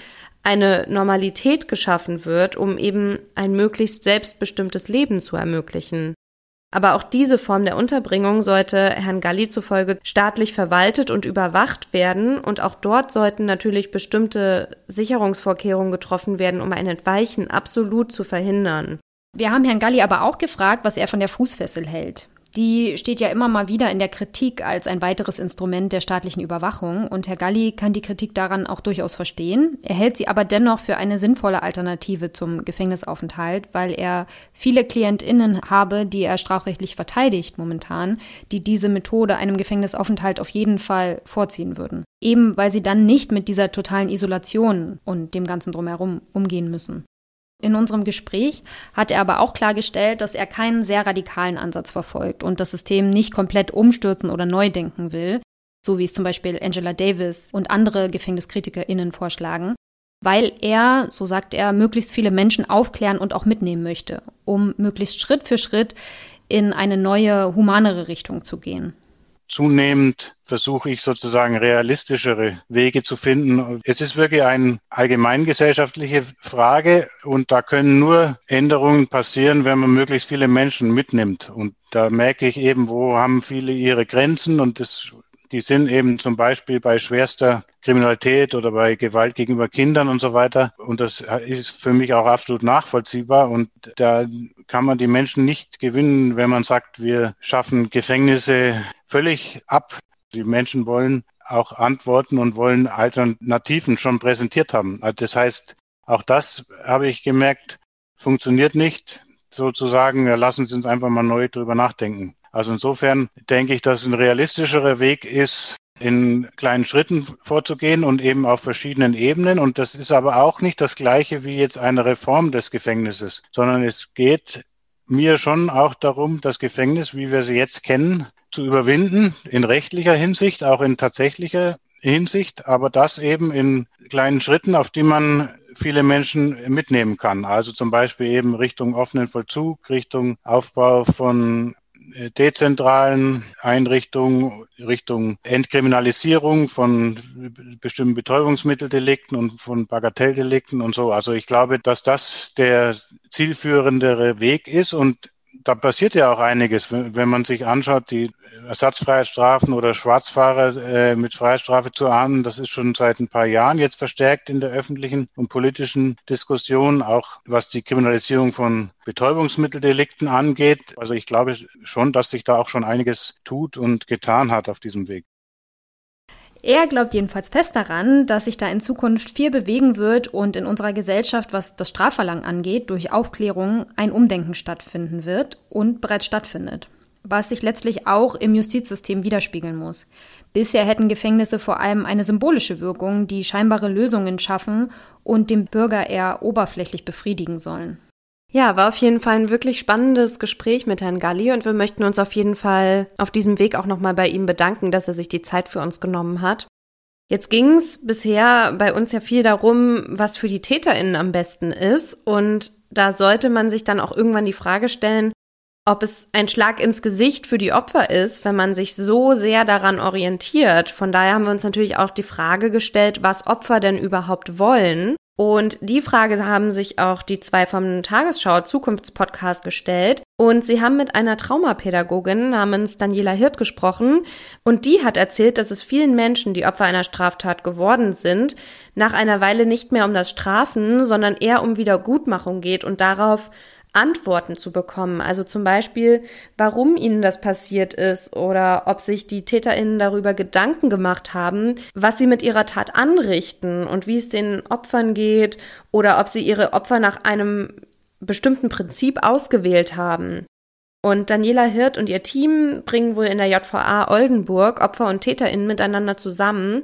eine Normalität geschaffen wird, um eben ein möglichst selbstbestimmtes Leben zu ermöglichen. Aber auch diese Form der Unterbringung sollte Herrn Galli zufolge staatlich verwaltet und überwacht werden und auch dort sollten natürlich bestimmte Sicherungsvorkehrungen getroffen werden, um ein Entweichen absolut zu verhindern. Wir haben Herrn Galli aber auch gefragt, was er von der Fußfessel hält. Die steht ja immer mal wieder in der Kritik als ein weiteres Instrument der staatlichen Überwachung und Herr Galli kann die Kritik daran auch durchaus verstehen. Er hält sie aber dennoch für eine sinnvolle Alternative zum Gefängnisaufenthalt, weil er viele KlientInnen habe, die er strafrechtlich verteidigt momentan, die diese Methode einem Gefängnisaufenthalt auf jeden Fall vorziehen würden. Eben weil sie dann nicht mit dieser totalen Isolation und dem Ganzen drumherum umgehen müssen. In unserem Gespräch hat er aber auch klargestellt, dass er keinen sehr radikalen Ansatz verfolgt und das System nicht komplett umstürzen oder neu denken will, so wie es zum Beispiel Angela Davis und andere GefängniskritikerInnen vorschlagen, weil er, so sagt er, möglichst viele Menschen aufklären und auch mitnehmen möchte, um möglichst Schritt für Schritt in eine neue, humanere Richtung zu gehen. Zunehmend versuche ich sozusagen realistischere Wege zu finden. Es ist wirklich eine allgemeingesellschaftliche Frage und da können nur Änderungen passieren, wenn man möglichst viele Menschen mitnimmt. Und da merke ich eben, wo haben viele ihre Grenzen und das die sind eben zum Beispiel bei schwerster Kriminalität oder bei Gewalt gegenüber Kindern und so weiter. Und das ist für mich auch absolut nachvollziehbar. Und da kann man die Menschen nicht gewinnen, wenn man sagt, wir schaffen Gefängnisse völlig ab. Die Menschen wollen auch Antworten und wollen Alternativen schon präsentiert haben. Also das heißt, auch das habe ich gemerkt, funktioniert nicht. Sozusagen, lassen Sie uns einfach mal neu drüber nachdenken. Also insofern denke ich, dass ein realistischerer Weg ist, in kleinen Schritten vorzugehen und eben auf verschiedenen Ebenen. Und das ist aber auch nicht das gleiche wie jetzt eine Reform des Gefängnisses, sondern es geht mir schon auch darum, das Gefängnis, wie wir sie jetzt kennen, zu überwinden, in rechtlicher Hinsicht, auch in tatsächlicher Hinsicht, aber das eben in kleinen Schritten, auf die man viele Menschen mitnehmen kann. Also zum Beispiel eben Richtung offenen Vollzug, Richtung Aufbau von dezentralen Einrichtungen, Richtung Entkriminalisierung von bestimmten Betäubungsmitteldelikten und von Bagatelldelikten und so. Also ich glaube, dass das der zielführendere Weg ist und da passiert ja auch einiges, wenn man sich anschaut, die Ersatzfreiheitsstrafen oder Schwarzfahrer äh, mit Freiheitsstrafe zu ahnden, das ist schon seit ein paar Jahren jetzt verstärkt in der öffentlichen und politischen Diskussion, auch was die Kriminalisierung von Betäubungsmitteldelikten angeht. Also ich glaube schon, dass sich da auch schon einiges tut und getan hat auf diesem Weg. Er glaubt jedenfalls fest daran, dass sich da in Zukunft viel bewegen wird und in unserer Gesellschaft, was das Strafverlangen angeht, durch Aufklärung ein Umdenken stattfinden wird und bereits stattfindet was sich letztlich auch im Justizsystem widerspiegeln muss. Bisher hätten Gefängnisse vor allem eine symbolische Wirkung, die scheinbare Lösungen schaffen und den Bürger eher oberflächlich befriedigen sollen. Ja, war auf jeden Fall ein wirklich spannendes Gespräch mit Herrn Galli und wir möchten uns auf jeden Fall auf diesem Weg auch nochmal bei ihm bedanken, dass er sich die Zeit für uns genommen hat. Jetzt ging es bisher bei uns ja viel darum, was für die TäterInnen am besten ist und da sollte man sich dann auch irgendwann die Frage stellen, ob es ein Schlag ins Gesicht für die Opfer ist, wenn man sich so sehr daran orientiert. Von daher haben wir uns natürlich auch die Frage gestellt, was Opfer denn überhaupt wollen. Und die Frage haben sich auch die zwei vom Tagesschau Zukunftspodcast gestellt. Und sie haben mit einer Traumapädagogin namens Daniela Hirt gesprochen. Und die hat erzählt, dass es vielen Menschen, die Opfer einer Straftat geworden sind, nach einer Weile nicht mehr um das Strafen, sondern eher um Wiedergutmachung geht und darauf, Antworten zu bekommen. Also zum Beispiel, warum ihnen das passiert ist oder ob sich die TäterInnen darüber Gedanken gemacht haben, was sie mit ihrer Tat anrichten und wie es den Opfern geht oder ob sie ihre Opfer nach einem bestimmten Prinzip ausgewählt haben. Und Daniela Hirt und ihr Team bringen wohl in der JVA Oldenburg Opfer und TäterInnen miteinander zusammen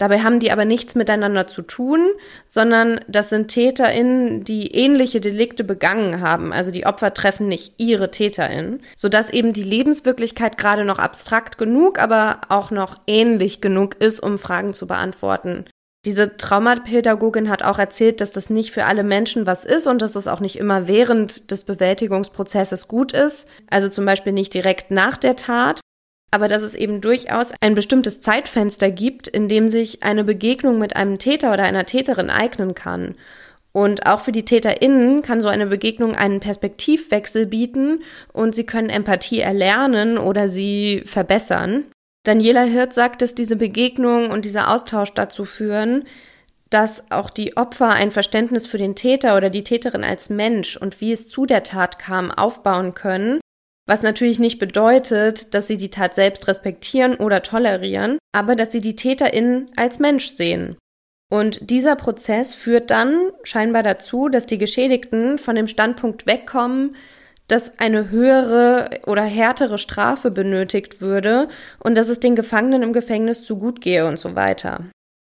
Dabei haben die aber nichts miteinander zu tun, sondern das sind TäterInnen, die ähnliche Delikte begangen haben. Also die Opfer treffen nicht ihre TäterInnen, sodass eben die Lebenswirklichkeit gerade noch abstrakt genug, aber auch noch ähnlich genug ist, um Fragen zu beantworten. Diese Traumapädagogin hat auch erzählt, dass das nicht für alle Menschen was ist und dass es auch nicht immer während des Bewältigungsprozesses gut ist. Also zum Beispiel nicht direkt nach der Tat, aber dass es eben durchaus ein bestimmtes Zeitfenster gibt, in dem sich eine Begegnung mit einem Täter oder einer Täterin eignen kann. Und auch für die TäterInnen kann so eine Begegnung einen Perspektivwechsel bieten und sie können Empathie erlernen oder sie verbessern. Daniela Hirt sagt, dass diese Begegnung und dieser Austausch dazu führen, dass auch die Opfer ein Verständnis für den Täter oder die Täterin als Mensch und wie es zu der Tat kam aufbauen können was natürlich nicht bedeutet, dass sie die Tat selbst respektieren oder tolerieren, aber dass sie die TäterInnen als Mensch sehen. Und dieser Prozess führt dann scheinbar dazu, dass die Geschädigten von dem Standpunkt wegkommen, dass eine höhere oder härtere Strafe benötigt würde und dass es den Gefangenen im Gefängnis zu gut gehe und so weiter.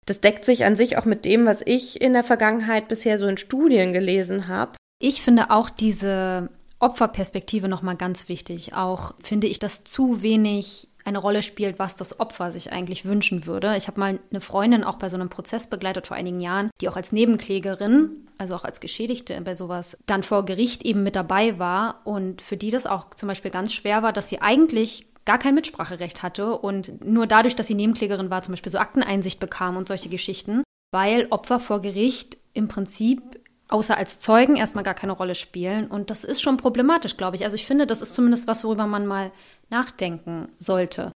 Das deckt sich an sich auch mit dem, was ich in der Vergangenheit bisher so in Studien gelesen habe. Ich finde auch diese Opferperspektive nochmal ganz wichtig. Auch finde ich, dass zu wenig eine Rolle spielt, was das Opfer sich eigentlich wünschen würde. Ich habe mal eine Freundin auch bei so einem Prozess begleitet vor einigen Jahren, die auch als Nebenklägerin, also auch als Geschädigte bei sowas, dann vor Gericht eben mit dabei war und für die das auch zum Beispiel ganz schwer war, dass sie eigentlich gar kein Mitspracherecht hatte und nur dadurch, dass sie Nebenklägerin war, zum Beispiel so Akteneinsicht bekam und solche Geschichten, weil Opfer vor Gericht im Prinzip außer als Zeugen erstmal gar keine Rolle spielen. Und das ist schon problematisch, glaube ich. Also ich finde, das ist zumindest was, worüber man mal nachdenken sollte.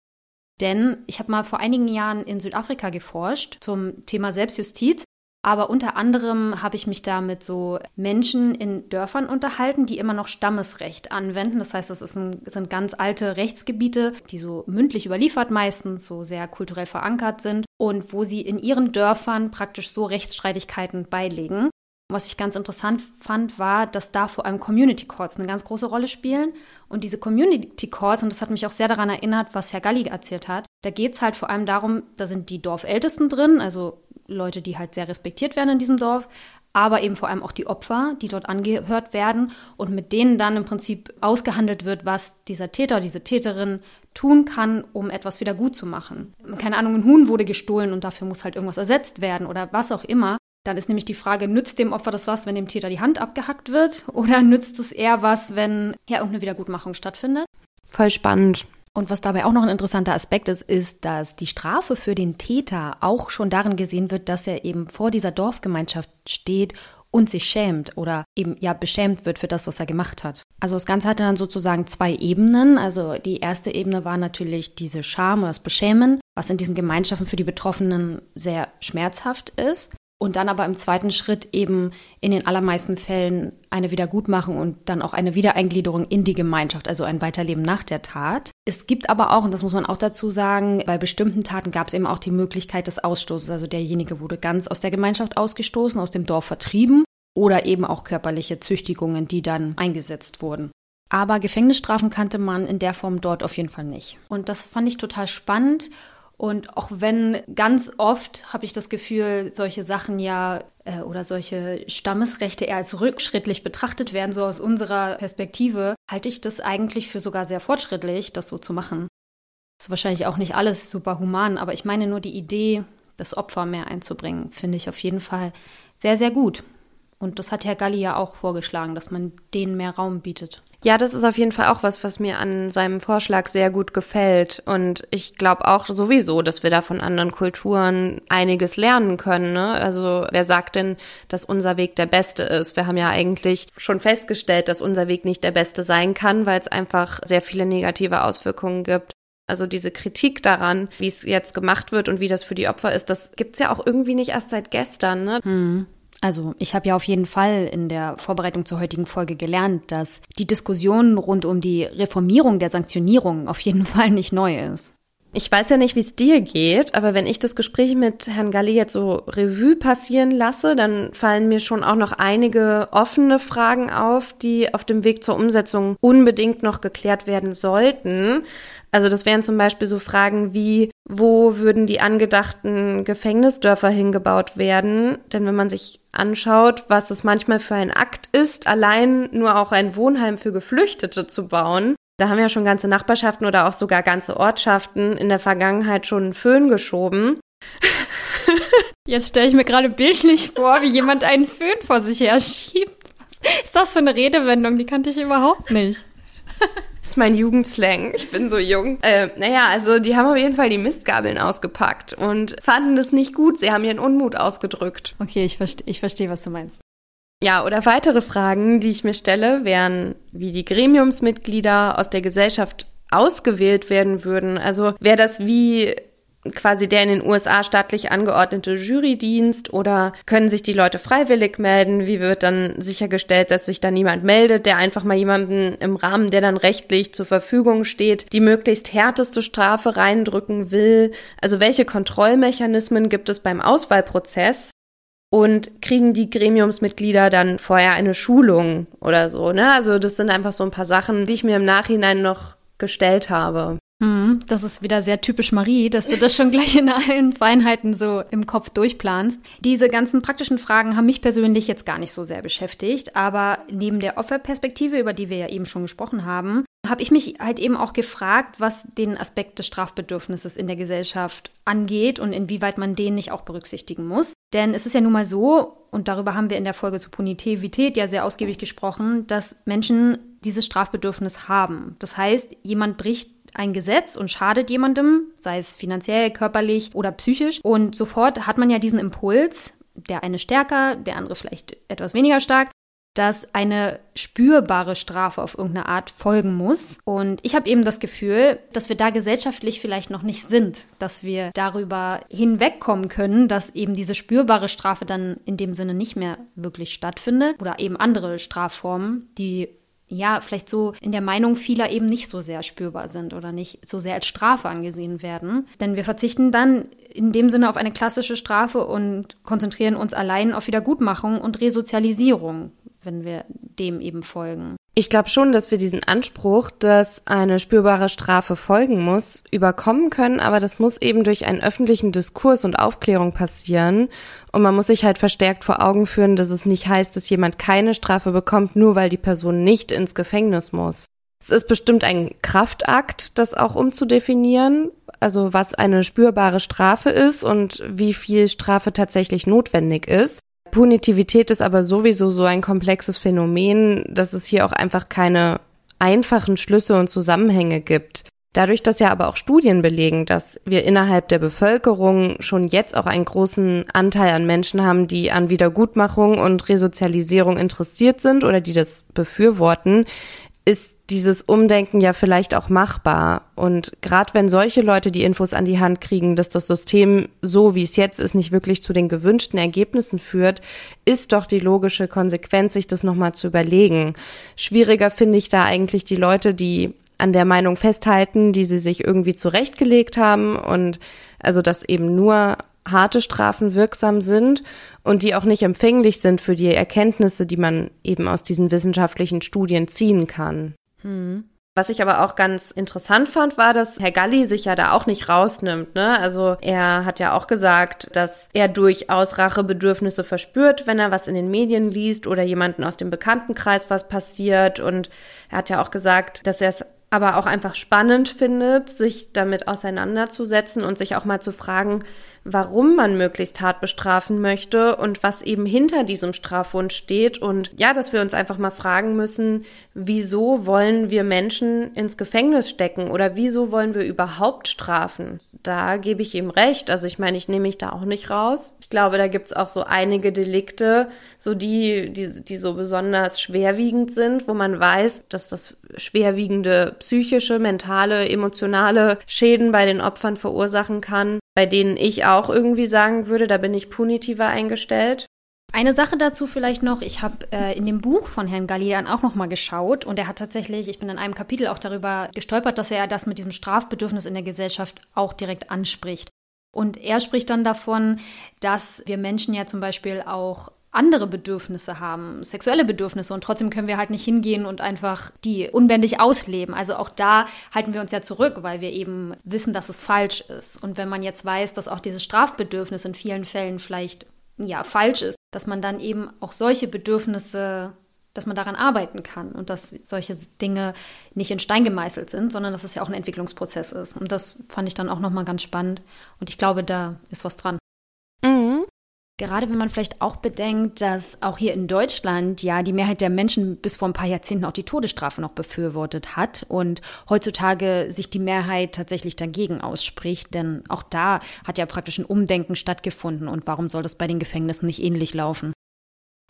Denn ich habe mal vor einigen Jahren in Südafrika geforscht zum Thema Selbstjustiz. Aber unter anderem habe ich mich da mit so Menschen in Dörfern unterhalten, die immer noch Stammesrecht anwenden. Das heißt, das ein, sind ganz alte Rechtsgebiete, die so mündlich überliefert meistens, so sehr kulturell verankert sind und wo sie in ihren Dörfern praktisch so Rechtsstreitigkeiten beilegen. Was ich ganz interessant fand, war, dass da vor allem Community Calls eine ganz große Rolle spielen. Und diese Community Calls, und das hat mich auch sehr daran erinnert, was Herr Galli erzählt hat, Da geht es halt vor allem darum, da sind die Dorfältesten drin, also Leute, die halt sehr respektiert werden in diesem Dorf, aber eben vor allem auch die Opfer, die dort angehört werden und mit denen dann im Prinzip ausgehandelt wird, was dieser Täter, diese Täterin tun kann, um etwas wieder gut zu machen. Keine Ahnung, ein Huhn wurde gestohlen und dafür muss halt irgendwas ersetzt werden oder was auch immer. Dann ist nämlich die Frage, nützt dem Opfer das was, wenn dem Täter die Hand abgehackt wird? Oder nützt es eher was, wenn ja irgendeine Wiedergutmachung stattfindet? Voll spannend. Und was dabei auch noch ein interessanter Aspekt ist, ist, dass die Strafe für den Täter auch schon darin gesehen wird, dass er eben vor dieser Dorfgemeinschaft steht und sich schämt oder eben ja beschämt wird für das, was er gemacht hat. Also das Ganze hatte dann sozusagen zwei Ebenen. Also die erste Ebene war natürlich diese Scham oder das Beschämen, was in diesen Gemeinschaften für die Betroffenen sehr schmerzhaft ist und dann aber im zweiten Schritt eben in den allermeisten Fällen eine Wiedergutmachung und dann auch eine Wiedereingliederung in die Gemeinschaft, also ein Weiterleben nach der Tat. Es gibt aber auch, und das muss man auch dazu sagen, bei bestimmten Taten gab es eben auch die Möglichkeit des Ausstoßes. Also derjenige wurde ganz aus der Gemeinschaft ausgestoßen, aus dem Dorf vertrieben oder eben auch körperliche Züchtigungen, die dann eingesetzt wurden. Aber Gefängnisstrafen kannte man in der Form dort auf jeden Fall nicht. Und das fand ich total spannend und auch wenn ganz oft habe ich das Gefühl, solche Sachen ja äh, oder solche Stammesrechte eher als rückschrittlich betrachtet werden, so aus unserer Perspektive, halte ich das eigentlich für sogar sehr fortschrittlich, das so zu machen. Ist wahrscheinlich auch nicht alles super human, aber ich meine nur die Idee, das Opfer mehr einzubringen, finde ich auf jeden Fall sehr, sehr gut. Und das hat Herr Galli ja auch vorgeschlagen, dass man denen mehr Raum bietet. Ja, das ist auf jeden Fall auch was, was mir an seinem Vorschlag sehr gut gefällt. Und ich glaube auch sowieso, dass wir da von anderen Kulturen einiges lernen können. Ne? Also wer sagt denn, dass unser Weg der beste ist? Wir haben ja eigentlich schon festgestellt, dass unser Weg nicht der beste sein kann, weil es einfach sehr viele negative Auswirkungen gibt. Also diese Kritik daran, wie es jetzt gemacht wird und wie das für die Opfer ist, das gibt's ja auch irgendwie nicht erst seit gestern. Ne? Hm. Also ich habe ja auf jeden Fall in der Vorbereitung zur heutigen Folge gelernt, dass die Diskussion rund um die Reformierung der Sanktionierung auf jeden Fall nicht neu ist. Ich weiß ja nicht, wie es dir geht, aber wenn ich das Gespräch mit Herrn Galli jetzt so Revue passieren lasse, dann fallen mir schon auch noch einige offene Fragen auf, die auf dem Weg zur Umsetzung unbedingt noch geklärt werden sollten. Also das wären zum Beispiel so Fragen wie, wo würden die angedachten Gefängnisdörfer hingebaut werden? Denn wenn man sich anschaut, was es manchmal für ein Akt ist, allein nur auch ein Wohnheim für Geflüchtete zu bauen, da haben ja schon ganze Nachbarschaften oder auch sogar ganze Ortschaften in der Vergangenheit schon einen Föhn geschoben. Jetzt stelle ich mir gerade bildlich vor, wie jemand einen Föhn vor sich her schiebt. Was ist das für eine Redewendung? Die kannte ich überhaupt nicht. Das ist mein Jugendslang. Ich bin so jung. Äh, naja, also die haben auf jeden Fall die Mistgabeln ausgepackt und fanden das nicht gut. Sie haben ihren Unmut ausgedrückt. Okay, ich verstehe, ich versteh, was du meinst. Ja, oder weitere Fragen, die ich mir stelle, wären, wie die Gremiumsmitglieder aus der Gesellschaft ausgewählt werden würden. Also wäre das wie quasi der in den USA staatlich angeordnete Jurydienst oder können sich die Leute freiwillig melden? Wie wird dann sichergestellt, dass sich da niemand meldet, der einfach mal jemanden im Rahmen, der dann rechtlich zur Verfügung steht, die möglichst härteste Strafe reindrücken will? Also welche Kontrollmechanismen gibt es beim Auswahlprozess? Und kriegen die Gremiumsmitglieder dann vorher eine Schulung oder so, ne? Also das sind einfach so ein paar Sachen, die ich mir im Nachhinein noch gestellt habe. Mhm, das ist wieder sehr typisch Marie, dass du das schon gleich in allen Feinheiten so im Kopf durchplanst. Diese ganzen praktischen Fragen haben mich persönlich jetzt gar nicht so sehr beschäftigt, aber neben der Opferperspektive, über die wir ja eben schon gesprochen haben, habe ich mich halt eben auch gefragt, was den Aspekt des Strafbedürfnisses in der Gesellschaft angeht und inwieweit man den nicht auch berücksichtigen muss. Denn es ist ja nun mal so, und darüber haben wir in der Folge zu Punitivität ja sehr ausgiebig gesprochen, dass Menschen dieses Strafbedürfnis haben. Das heißt, jemand bricht ein Gesetz und schadet jemandem, sei es finanziell, körperlich oder psychisch. Und sofort hat man ja diesen Impuls, der eine stärker, der andere vielleicht etwas weniger stark, dass eine spürbare Strafe auf irgendeine Art folgen muss. Und ich habe eben das Gefühl, dass wir da gesellschaftlich vielleicht noch nicht sind, dass wir darüber hinwegkommen können, dass eben diese spürbare Strafe dann in dem Sinne nicht mehr wirklich stattfindet oder eben andere Strafformen, die ja, vielleicht so in der Meinung vieler eben nicht so sehr spürbar sind oder nicht so sehr als Strafe angesehen werden. Denn wir verzichten dann in dem Sinne auf eine klassische Strafe und konzentrieren uns allein auf Wiedergutmachung und Resozialisierung, wenn wir dem eben folgen. Ich glaube schon, dass wir diesen Anspruch, dass eine spürbare Strafe folgen muss, überkommen können, aber das muss eben durch einen öffentlichen Diskurs und Aufklärung passieren. Und man muss sich halt verstärkt vor Augen führen, dass es nicht heißt, dass jemand keine Strafe bekommt, nur weil die Person nicht ins Gefängnis muss. Es ist bestimmt ein Kraftakt, das auch umzudefinieren, also was eine spürbare Strafe ist und wie viel Strafe tatsächlich notwendig ist. Punitivität ist aber sowieso so ein komplexes Phänomen, dass es hier auch einfach keine einfachen Schlüsse und Zusammenhänge gibt. Dadurch, dass ja aber auch Studien belegen, dass wir innerhalb der Bevölkerung schon jetzt auch einen großen Anteil an Menschen haben, die an Wiedergutmachung und Resozialisierung interessiert sind oder die das befürworten, ist dieses Umdenken ja vielleicht auch machbar. Und gerade wenn solche Leute die Infos an die Hand kriegen, dass das System so wie es jetzt ist, nicht wirklich zu den gewünschten Ergebnissen führt, ist doch die logische Konsequenz, sich das nochmal zu überlegen. Schwieriger finde ich da eigentlich die Leute, die an der Meinung festhalten, die sie sich irgendwie zurechtgelegt haben und also dass eben nur harte Strafen wirksam sind und die auch nicht empfänglich sind für die Erkenntnisse, die man eben aus diesen wissenschaftlichen Studien ziehen kann. Hm. Was ich aber auch ganz interessant fand, war, dass Herr Galli sich ja da auch nicht rausnimmt. Ne? Also er hat ja auch gesagt, dass er durchaus Rachebedürfnisse verspürt, wenn er was in den Medien liest oder jemanden aus dem Bekanntenkreis was passiert. Und er hat ja auch gesagt, dass er es aber auch einfach spannend findet, sich damit auseinanderzusetzen und sich auch mal zu fragen, warum man möglichst hart bestrafen möchte und was eben hinter diesem Strafwunsch steht. Und ja, dass wir uns einfach mal fragen müssen, wieso wollen wir Menschen ins Gefängnis stecken oder wieso wollen wir überhaupt strafen? Da gebe ich ihm recht. Also ich meine, ich nehme mich da auch nicht raus. Ich glaube, da gibt es auch so einige Delikte, so die, die, die so besonders schwerwiegend sind, wo man weiß, dass das schwerwiegende psychische, mentale, emotionale Schäden bei den Opfern verursachen kann bei denen ich auch irgendwie sagen würde, da bin ich punitiver eingestellt. Eine Sache dazu vielleicht noch, ich habe äh, in dem Buch von Herrn Gallian auch noch mal geschaut und er hat tatsächlich, ich bin in einem Kapitel auch darüber gestolpert, dass er das mit diesem Strafbedürfnis in der Gesellschaft auch direkt anspricht. Und er spricht dann davon, dass wir Menschen ja zum Beispiel auch andere Bedürfnisse haben, sexuelle Bedürfnisse und trotzdem können wir halt nicht hingehen und einfach die unbändig ausleben. Also auch da halten wir uns ja zurück, weil wir eben wissen, dass es falsch ist. Und wenn man jetzt weiß, dass auch dieses Strafbedürfnis in vielen Fällen vielleicht ja falsch ist, dass man dann eben auch solche Bedürfnisse dass man daran arbeiten kann und dass solche Dinge nicht in Stein gemeißelt sind, sondern dass es ja auch ein Entwicklungsprozess ist. Und das fand ich dann auch nochmal ganz spannend. Und ich glaube, da ist was dran. Gerade wenn man vielleicht auch bedenkt, dass auch hier in Deutschland ja die Mehrheit der Menschen bis vor ein paar Jahrzehnten auch die Todesstrafe noch befürwortet hat und heutzutage sich die Mehrheit tatsächlich dagegen ausspricht, denn auch da hat ja praktisch ein Umdenken stattgefunden und warum soll das bei den Gefängnissen nicht ähnlich laufen?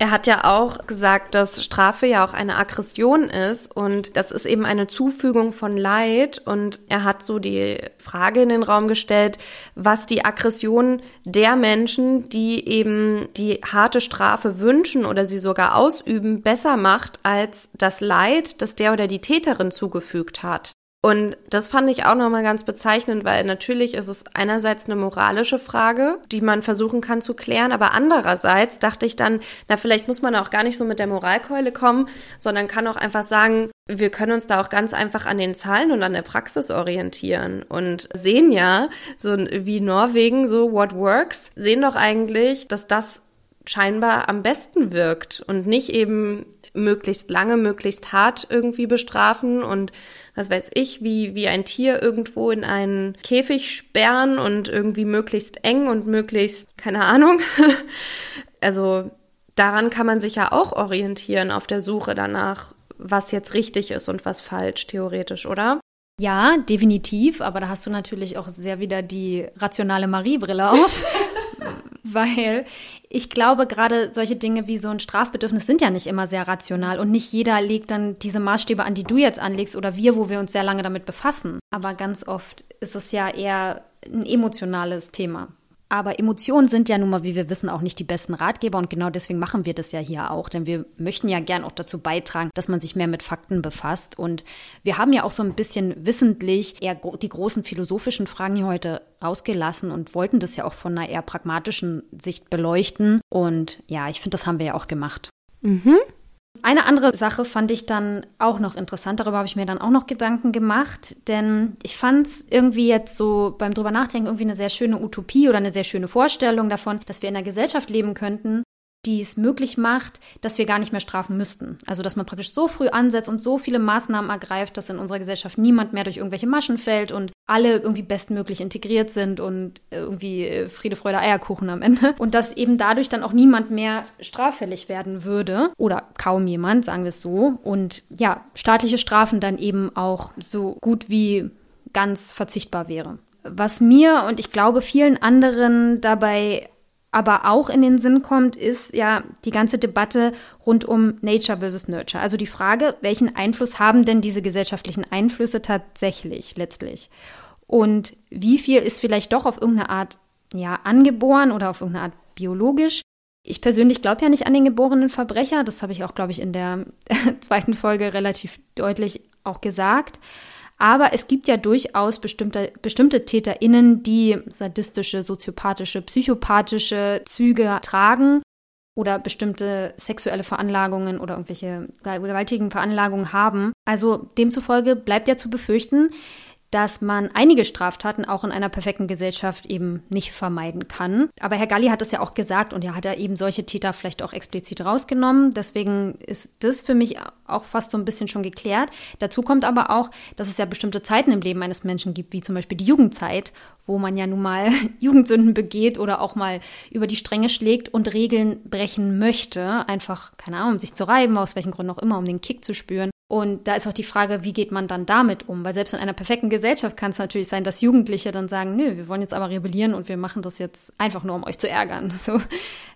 Er hat ja auch gesagt, dass Strafe ja auch eine Aggression ist und das ist eben eine Zufügung von Leid und er hat so die Frage in den Raum gestellt, was die Aggression der Menschen, die eben die harte Strafe wünschen oder sie sogar ausüben, besser macht als das Leid, das der oder die Täterin zugefügt hat. Und das fand ich auch nochmal ganz bezeichnend, weil natürlich ist es einerseits eine moralische Frage, die man versuchen kann zu klären, aber andererseits dachte ich dann, na, vielleicht muss man auch gar nicht so mit der Moralkeule kommen, sondern kann auch einfach sagen, wir können uns da auch ganz einfach an den Zahlen und an der Praxis orientieren und sehen ja, so wie Norwegen, so what works, sehen doch eigentlich, dass das scheinbar am besten wirkt und nicht eben möglichst lange, möglichst hart irgendwie bestrafen und was weiß ich, wie, wie ein Tier irgendwo in einen Käfig sperren und irgendwie möglichst eng und möglichst, keine Ahnung. also daran kann man sich ja auch orientieren auf der Suche danach, was jetzt richtig ist und was falsch, theoretisch, oder? Ja, definitiv, aber da hast du natürlich auch sehr wieder die rationale Marie-Brille auf. weil ich glaube, gerade solche Dinge wie so ein Strafbedürfnis sind ja nicht immer sehr rational und nicht jeder legt dann diese Maßstäbe an, die du jetzt anlegst oder wir, wo wir uns sehr lange damit befassen. Aber ganz oft ist es ja eher ein emotionales Thema. Aber Emotionen sind ja nun mal, wie wir wissen, auch nicht die besten Ratgeber und genau deswegen machen wir das ja hier auch, denn wir möchten ja gern auch dazu beitragen, dass man sich mehr mit Fakten befasst und wir haben ja auch so ein bisschen wissentlich eher die großen philosophischen Fragen hier heute rausgelassen und wollten das ja auch von einer eher pragmatischen Sicht beleuchten und ja, ich finde, das haben wir ja auch gemacht. Mhm. Eine andere Sache fand ich dann auch noch interessant, darüber habe ich mir dann auch noch Gedanken gemacht, denn ich fand es irgendwie jetzt so beim drüber nachdenken irgendwie eine sehr schöne Utopie oder eine sehr schöne Vorstellung davon, dass wir in einer Gesellschaft leben könnten, die es möglich macht, dass wir gar nicht mehr strafen müssten. Also dass man praktisch so früh ansetzt und so viele Maßnahmen ergreift, dass in unserer Gesellschaft niemand mehr durch irgendwelche Maschen fällt und alle irgendwie bestmöglich integriert sind und irgendwie äh, Friede, Freude, Eierkuchen am Ende. Und dass eben dadurch dann auch niemand mehr straffällig werden würde oder kaum jemand, sagen wir es so. Und ja, staatliche Strafen dann eben auch so gut wie ganz verzichtbar wäre. Was mir und ich glaube vielen anderen dabei aber auch in den Sinn kommt, ist ja die ganze Debatte rund um Nature versus Nurture. Also die Frage, welchen Einfluss haben denn diese gesellschaftlichen Einflüsse tatsächlich letztlich? Und wie viel ist vielleicht doch auf irgendeine Art ja angeboren oder auf irgendeine Art biologisch? Ich persönlich glaube ja nicht an den geborenen Verbrecher. Das habe ich auch, glaube ich, in der zweiten Folge relativ deutlich auch gesagt. Aber es gibt ja durchaus bestimmte, bestimmte TäterInnen, die sadistische, soziopathische, psychopathische Züge tragen oder bestimmte sexuelle Veranlagungen oder irgendwelche gewaltigen Veranlagungen haben. Also demzufolge bleibt ja zu befürchten, dass man einige Straftaten auch in einer perfekten Gesellschaft eben nicht vermeiden kann. Aber Herr Galli hat es ja auch gesagt und ja hat er eben solche Täter vielleicht auch explizit rausgenommen. Deswegen ist das für mich auch fast so ein bisschen schon geklärt. Dazu kommt aber auch, dass es ja bestimmte Zeiten im Leben eines Menschen gibt, wie zum Beispiel die Jugendzeit, wo man ja nun mal Jugendsünden begeht oder auch mal über die Stränge schlägt und Regeln brechen möchte. Einfach, keine Ahnung, um sich zu reiben, aus welchen Gründen auch immer, um den Kick zu spüren. Und da ist auch die Frage, wie geht man dann damit um? Weil selbst in einer perfekten Gesellschaft kann es natürlich sein, dass Jugendliche dann sagen, nö, wir wollen jetzt aber rebellieren und wir machen das jetzt einfach nur, um euch zu ärgern. So.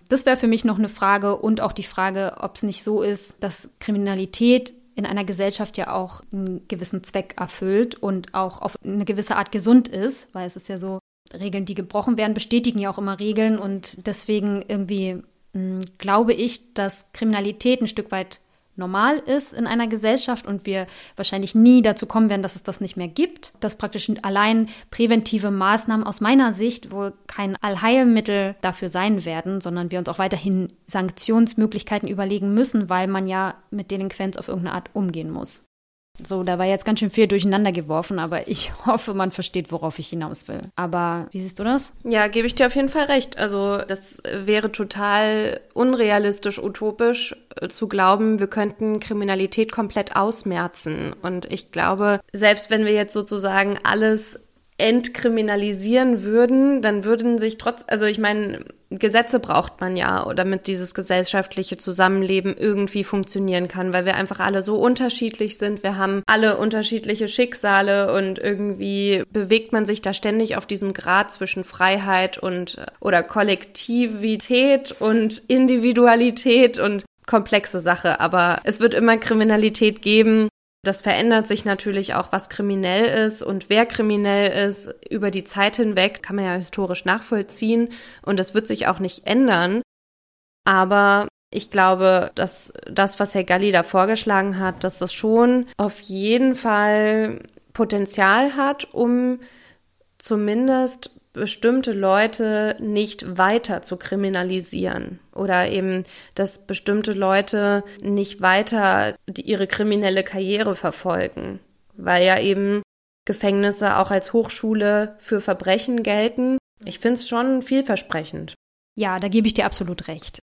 Das wäre für mich noch eine Frage und auch die Frage, ob es nicht so ist, dass Kriminalität in einer Gesellschaft ja auch einen gewissen Zweck erfüllt und auch auf eine gewisse Art gesund ist, weil es ist ja so, Regeln, die gebrochen werden, bestätigen ja auch immer Regeln und deswegen irgendwie mh, hm, glaube ich, dass Kriminalität ein Stück weit normal ist in einer Gesellschaft und wir wahrscheinlich nie dazu kommen werden, dass es das nicht mehr gibt, dass praktisch allein präventive Maßnahmen aus meiner Sicht wohl kein Allheilmittel dafür sein werden, sondern wir uns auch weiterhin Sanktionsmöglichkeiten überlegen müssen, weil man ja mit Delinquenz auf irgendeine Art umgehen muss. So, da war jetzt ganz schön viel durcheinander geworfen, aber ich hoffe, man versteht, worauf ich hinaus will. Aber wie siehst du das? Ja, gebe ich dir auf jeden Fall recht. Also, das wäre total unrealistisch, utopisch äh, zu glauben, wir könnten Kriminalität komplett ausmerzen. Und ich glaube, selbst wenn wir jetzt sozusagen alles entkriminalisieren würden, dann würden sich trotz, also ich meine, Gesetze braucht man ja, damit dieses gesellschaftliche Zusammenleben irgendwie funktionieren kann, weil wir einfach alle so unterschiedlich sind. Wir haben alle unterschiedliche Schicksale und irgendwie bewegt man sich da ständig auf diesem Grad zwischen Freiheit und oder Kollektivität und Individualität und komplexe Sache, aber es wird immer Kriminalität geben das verändert sich natürlich auch, was kriminell ist und wer kriminell ist. Über die Zeit hinweg kann man ja historisch nachvollziehen und das wird sich auch nicht ändern. Aber ich glaube, dass das, was Herr Galli da vorgeschlagen hat, dass das schon auf jeden Fall Potenzial hat, um zumindest bestimmte Leute nicht weiter zu kriminalisieren oder eben, dass bestimmte Leute nicht weiter ihre kriminelle Karriere verfolgen, weil ja eben Gefängnisse auch als Hochschule für Verbrechen gelten. Ich finde es schon vielversprechend. Ja, da gebe ich dir absolut recht.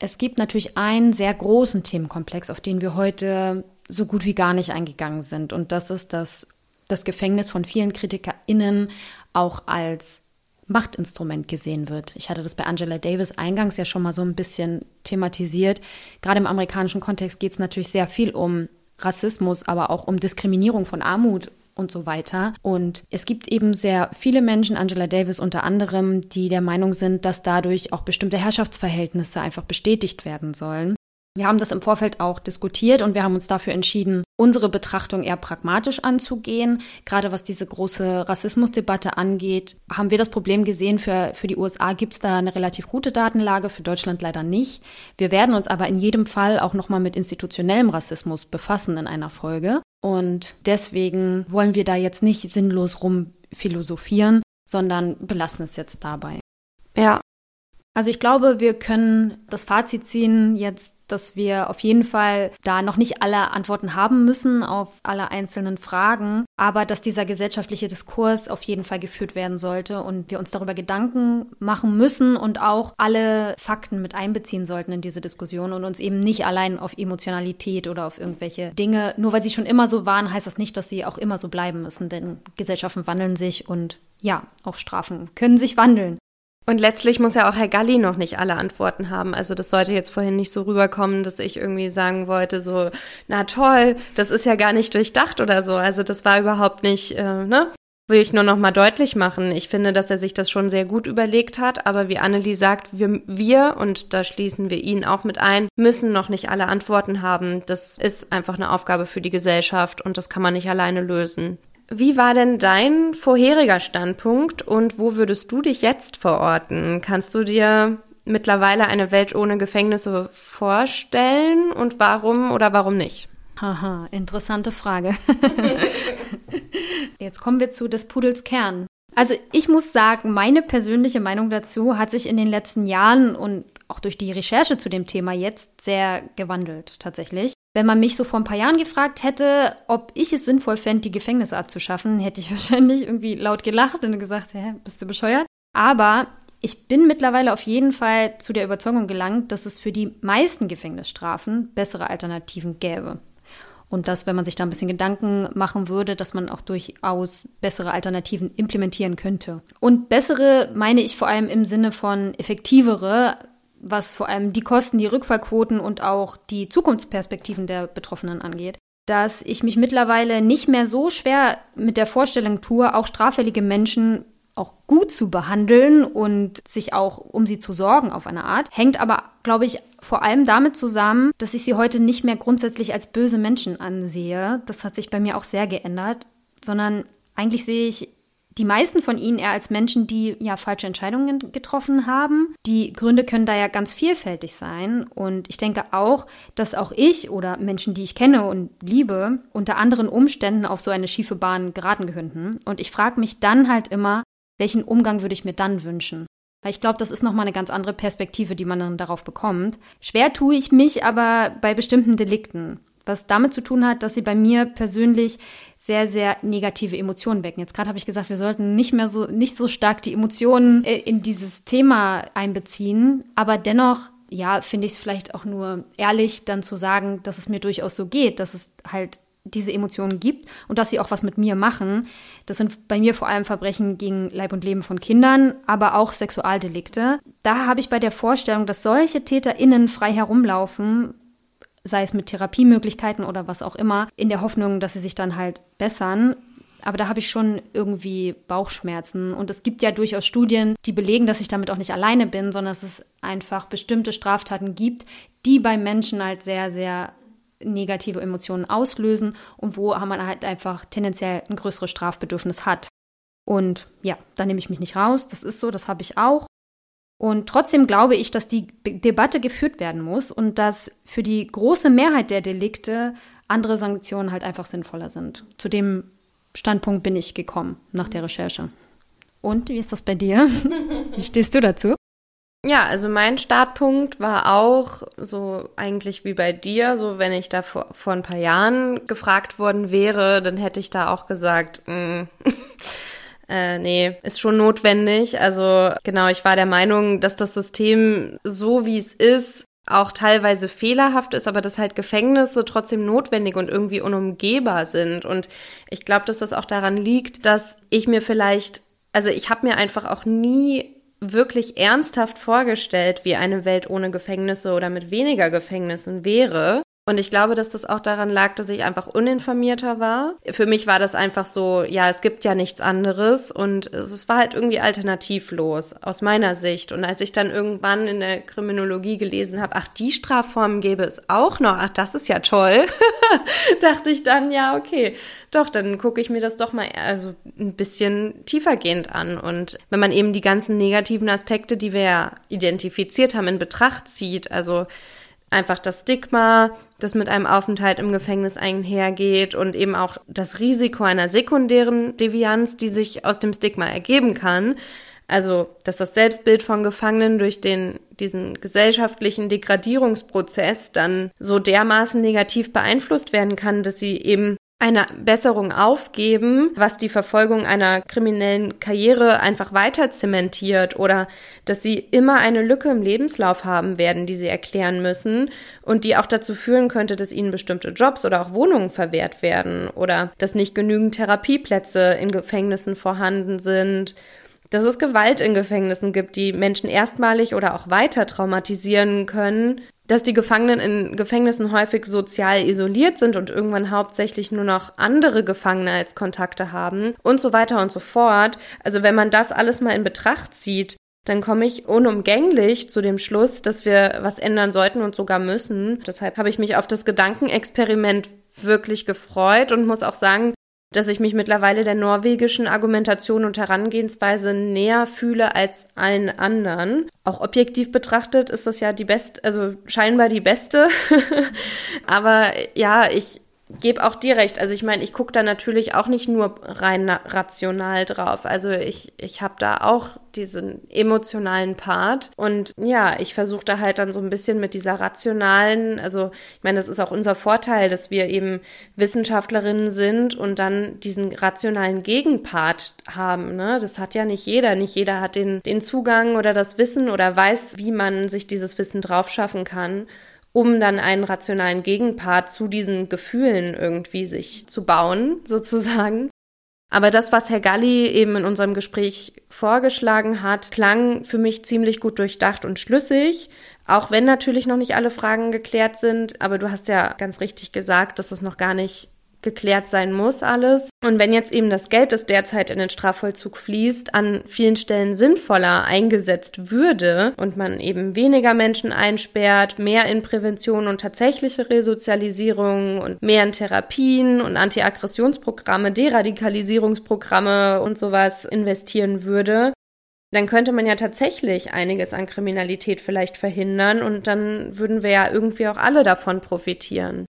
Es gibt natürlich einen sehr großen Themenkomplex, auf den wir heute so gut wie gar nicht eingegangen sind. Und das ist, dass das Gefängnis von vielen KritikerInnen auch als Machtinstrument gesehen wird. Ich hatte das bei Angela Davis eingangs ja schon mal so ein bisschen thematisiert. Gerade im amerikanischen Kontext geht es natürlich sehr viel um Rassismus, aber auch um Diskriminierung von Armut und so weiter. Und es gibt eben sehr viele Menschen, Angela Davis unter anderem, die der Meinung sind, dass dadurch auch bestimmte Herrschaftsverhältnisse einfach bestätigt werden sollen. Wir haben das im Vorfeld auch diskutiert und wir haben uns dafür entschieden, unsere Betrachtung eher pragmatisch anzugehen. Gerade was diese große Rassismusdebatte angeht, haben wir das Problem gesehen, für, für die USA gibt es da eine relativ gute Datenlage, für Deutschland leider nicht. Wir werden uns aber in jedem Fall auch nochmal mit institutionellem Rassismus befassen in einer Folge. Und deswegen wollen wir da jetzt nicht sinnlos rumphilosophieren, sondern belassen es jetzt dabei. Ja. Also ich glaube, wir können das Fazit ziehen jetzt dass wir auf jeden Fall da noch nicht alle Antworten haben müssen auf alle einzelnen Fragen, aber dass dieser gesellschaftliche Diskurs auf jeden Fall geführt werden sollte und wir uns darüber Gedanken machen müssen und auch alle Fakten mit einbeziehen sollten in diese Diskussion und uns eben nicht allein auf Emotionalität oder auf irgendwelche Dinge, nur weil sie schon immer so waren, heißt das nicht, dass sie auch immer so bleiben müssen, denn Gesellschaften wandeln sich und ja, auch Strafen können sich wandeln. Und letztlich muss ja auch Herr Galli noch nicht alle Antworten haben. Also das sollte jetzt vorhin nicht so rüberkommen, dass ich irgendwie sagen wollte, so, na toll, das ist ja gar nicht durchdacht oder so. Also das war überhaupt nicht, äh, ne? Will ich nur noch mal deutlich machen. Ich finde, dass er sich das schon sehr gut überlegt hat. Aber wie Annelie sagt, wir, wir, und da schließen wir ihn auch mit ein, müssen noch nicht alle Antworten haben. Das ist einfach eine Aufgabe für die Gesellschaft und das kann man nicht alleine lösen. Wie war denn dein vorheriger Standpunkt und wo würdest du dich jetzt verorten? Kannst du dir mittlerweile eine Welt ohne Gefängnisse vorstellen und warum oder warum nicht? Haha, interessante Frage. Jetzt kommen wir zu des Pudels Kern. Also ich muss sagen, meine persönliche Meinung dazu hat sich in den letzten Jahren und auch durch die Recherche zu dem Thema jetzt sehr gewandelt tatsächlich. Wenn man mich so vor ein paar Jahren gefragt hätte, ob ich es sinnvoll fände, die Gefängnisse abzuschaffen, hätte ich wahrscheinlich irgendwie laut gelacht und gesagt, hä, bist du bescheuert? Aber ich bin mittlerweile auf jeden Fall zu der Überzeugung gelangt, dass es für die meisten Gefängnisstrafen bessere Alternativen gäbe. Und dass, wenn man sich da ein bisschen Gedanken machen würde, dass man auch durchaus bessere Alternativen implementieren könnte. Und bessere meine ich vor allem im Sinne von effektivere, was vor allem die Kosten, die Rückfallquoten und auch die Zukunftsperspektiven der Betroffenen angeht, dass ich mich mittlerweile nicht mehr so schwer mit der Vorstellung tue, auch straffällige Menschen auch gut zu behandeln und sich auch um sie zu sorgen auf eine Art, hängt aber, glaube ich, vor allem damit zusammen, dass ich sie heute nicht mehr grundsätzlich als böse Menschen ansehe. Das hat sich bei mir auch sehr geändert, sondern eigentlich sehe ich die meisten von ihnen eher als Menschen, die ja falsche Entscheidungen getroffen haben. Die Gründe können da ja ganz vielfältig sein. Und ich denke auch, dass auch ich oder Menschen, die ich kenne und liebe, unter anderen Umständen auf so eine schiefe Bahn geraten könnten. Und ich frage mich dann halt immer, welchen Umgang würde ich mir dann wünschen? Weil ich glaube, das ist nochmal eine ganz andere Perspektive, die man dann darauf bekommt. Schwer tue ich mich aber bei bestimmten Delikten was damit zu tun hat, dass sie bei mir persönlich sehr, sehr negative Emotionen wecken. Jetzt gerade habe ich gesagt, wir sollten nicht mehr so, nicht so stark die Emotionen äh, in dieses Thema einbeziehen, aber dennoch ja, finde ich es vielleicht auch nur ehrlich, dann zu sagen, dass es mir durchaus so geht, dass es halt diese Emotionen gibt und dass sie auch was mit mir machen. Das sind bei mir vor allem Verbrechen gegen Leib und Leben von Kindern, aber auch Sexualdelikte. Da habe ich bei der Vorstellung, dass solche TäterInnen frei herumlaufen, sei es mit Therapiemöglichkeiten oder was auch immer, in der Hoffnung, dass sie sich dann halt bessern. Aber da habe ich schon irgendwie Bauchschmerzen. Und es gibt ja durchaus Studien, die belegen, dass ich damit auch nicht alleine bin, sondern dass es einfach bestimmte Straftaten gibt, die bei Menschen halt sehr, sehr negative Emotionen auslösen und wo man halt einfach tendenziell ein größeres Strafbedürfnis hat. Und ja, da nehme ich mich nicht raus. Das ist so, das habe ich auch. Und trotzdem glaube ich, dass die Debatte geführt werden muss und dass für die große Mehrheit der Delikte andere Sanktionen halt einfach sinnvoller sind. Zu dem Standpunkt bin ich gekommen nach der Recherche. Und wie ist das bei dir? wie stehst du dazu? Ja, also mein Startpunkt war auch so eigentlich wie bei dir, so wenn ich da vor, vor ein paar Jahren gefragt worden wäre, dann hätte ich da auch gesagt, mh, mm, äh, nee, ist schon notwendig. Also genau, ich war der Meinung, dass das System so wie es ist, auch teilweise fehlerhaft ist, aber dass halt Gefängnisse trotzdem notwendig und irgendwie unumgehbar sind. Und ich glaube, dass das auch daran liegt, dass ich mir vielleicht, also ich habe mir einfach auch nie wirklich ernsthaft vorgestellt, wie eine Welt ohne Gefängnisse oder mit weniger Gefängnissen wäre. Und ich glaube, dass das auch daran lag, dass ich einfach uninformierter war. Für mich war das einfach so, ja, es gibt ja nichts anderes und es war halt irgendwie alternativlos aus meiner Sicht. Und als ich dann irgendwann in der Kriminologie gelesen habe, ach, die Strafformen gäbe es auch noch, ach, das ist ja toll, dachte ich dann, ja, okay, doch, dann gucke ich mir das doch mal also ein bisschen tiefergehend an. Und wenn man eben die ganzen negativen Aspekte, die wir ja identifiziert haben, in Betracht zieht, also einfach das Stigma, das mit einem Aufenthalt im Gefängnis einhergeht und eben auch das Risiko einer sekundären Devianz, die sich aus dem Stigma ergeben kann. Also, dass das Selbstbild von Gefangenen durch den, diesen gesellschaftlichen Degradierungsprozess dann so dermaßen negativ beeinflusst werden kann, dass sie eben eine Besserung aufgeben, was die Verfolgung einer kriminellen Karriere einfach weiter zementiert oder dass sie immer eine Lücke im Lebenslauf haben werden, die sie erklären müssen und die auch dazu führen könnte, dass ihnen bestimmte Jobs oder auch Wohnungen verwehrt werden oder dass nicht genügend Therapieplätze in Gefängnissen vorhanden sind dass es Gewalt in Gefängnissen gibt, die Menschen erstmalig oder auch weiter traumatisieren können dass die Gefangenen in Gefängnissen häufig sozial isoliert sind und irgendwann hauptsächlich nur noch andere Gefangene als Kontakte haben und so weiter und so fort. Also wenn man das alles mal in Betracht zieht, dann komme ich unumgänglich zu dem Schluss, dass wir was ändern sollten und sogar müssen. Deshalb habe ich mich auf das Gedankenexperiment wirklich gefreut und muss auch sagen, dass ich mich mittlerweile der norwegischen Argumentation und Herangehensweise näher fühle als allen anderen. Auch objektiv betrachtet ist das ja die beste, also scheinbar die beste. Aber ja, ich gebe auch dir recht. Also ich meine, ich gucke da natürlich auch nicht nur rein rational drauf. Also ich, ich habe da auch diesen emotionalen Part. Und ja, ich versuche da halt dann so ein bisschen mit dieser rationalen, also ich meine, das ist auch unser Vorteil, dass wir eben Wissenschaftlerinnen sind und dann diesen rationalen Gegenpart haben. Ne? Das hat ja nicht jeder. Nicht jeder hat den, den Zugang oder das Wissen oder weiß, wie man sich dieses Wissen drauf schaffen kann um dann einen rationalen Gegenpart zu diesen Gefühlen irgendwie sich zu bauen, sozusagen. Aber das, was Herr Galli eben in unserem Gespräch vorgeschlagen hat, klang für mich ziemlich gut durchdacht und schlüssig. Auch wenn natürlich noch nicht alle Fragen geklärt sind. Aber du hast ja ganz richtig gesagt, dass es noch gar nicht geklärt sein muss alles. Und wenn jetzt eben das Geld, das derzeit in den Strafvollzug fließt, an vielen Stellen sinnvoller eingesetzt würde und man eben weniger Menschen einsperrt, mehr in Prävention und tatsächliche Resozialisierung und mehr in Therapien und Antiaggressionsprogramme, Deradikalisierungsprogramme und sowas investieren würde, dann könnte man ja tatsächlich einiges an Kriminalität vielleicht verhindern und dann würden wir ja irgendwie auch alle davon profitieren.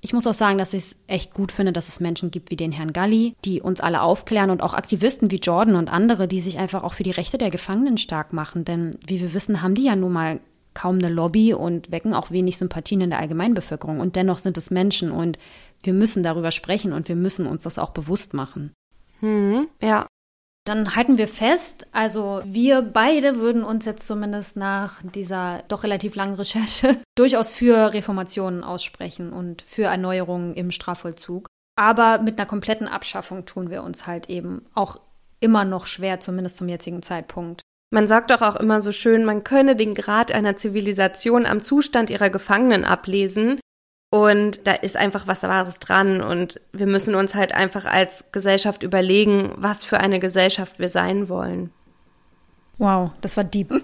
Ich muss auch sagen, dass ich es echt gut finde, dass es Menschen gibt wie den Herrn Galli, die uns alle aufklären und auch Aktivisten wie Jordan und andere, die sich einfach auch für die Rechte der Gefangenen stark machen. Denn wie wir wissen, haben die ja nun mal kaum eine Lobby und wecken auch wenig Sympathien in der Allgemeinbevölkerung. Und dennoch sind es Menschen und wir müssen darüber sprechen und wir müssen uns das auch bewusst machen. Hm, ja, dann halten wir fest, also wir beide würden uns jetzt zumindest nach dieser doch relativ langen Recherche durchaus für Reformationen aussprechen und für Erneuerungen im Strafvollzug. Aber mit einer kompletten Abschaffung tun wir uns halt eben auch immer noch schwer, zumindest zum jetzigen Zeitpunkt. Man sagt doch auch immer so schön, man könne den Grad einer Zivilisation am Zustand ihrer Gefangenen ablesen. Und da ist einfach was Wahres dran. Und wir müssen uns halt einfach als Gesellschaft überlegen, was für eine Gesellschaft wir sein wollen. Wow, das war deep.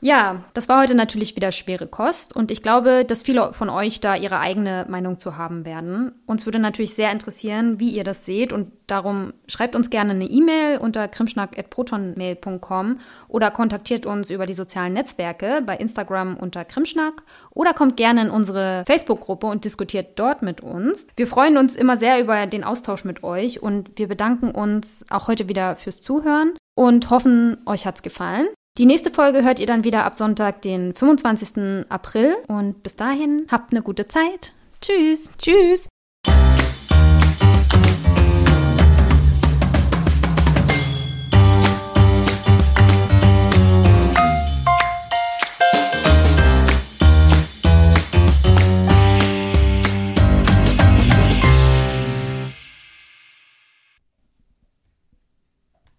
Ja, das war heute natürlich wieder schwere Kost und ich glaube, dass viele von euch da ihre eigene Meinung zu haben werden. Uns würde natürlich sehr interessieren, wie ihr das seht und darum schreibt uns gerne eine E-Mail unter krimschnack.protonmail.com oder kontaktiert uns über die sozialen Netzwerke bei Instagram unter Krimschnack oder kommt gerne in unsere Facebook-Gruppe und diskutiert dort mit uns. Wir freuen uns immer sehr über den Austausch mit euch und wir bedanken uns auch heute wieder fürs Zuhören und hoffen, euch hat's gefallen. Die nächste Folge hört ihr dann wieder ab Sonntag, den 25. April. Und bis dahin habt eine gute Zeit. Tschüss. Tschüss.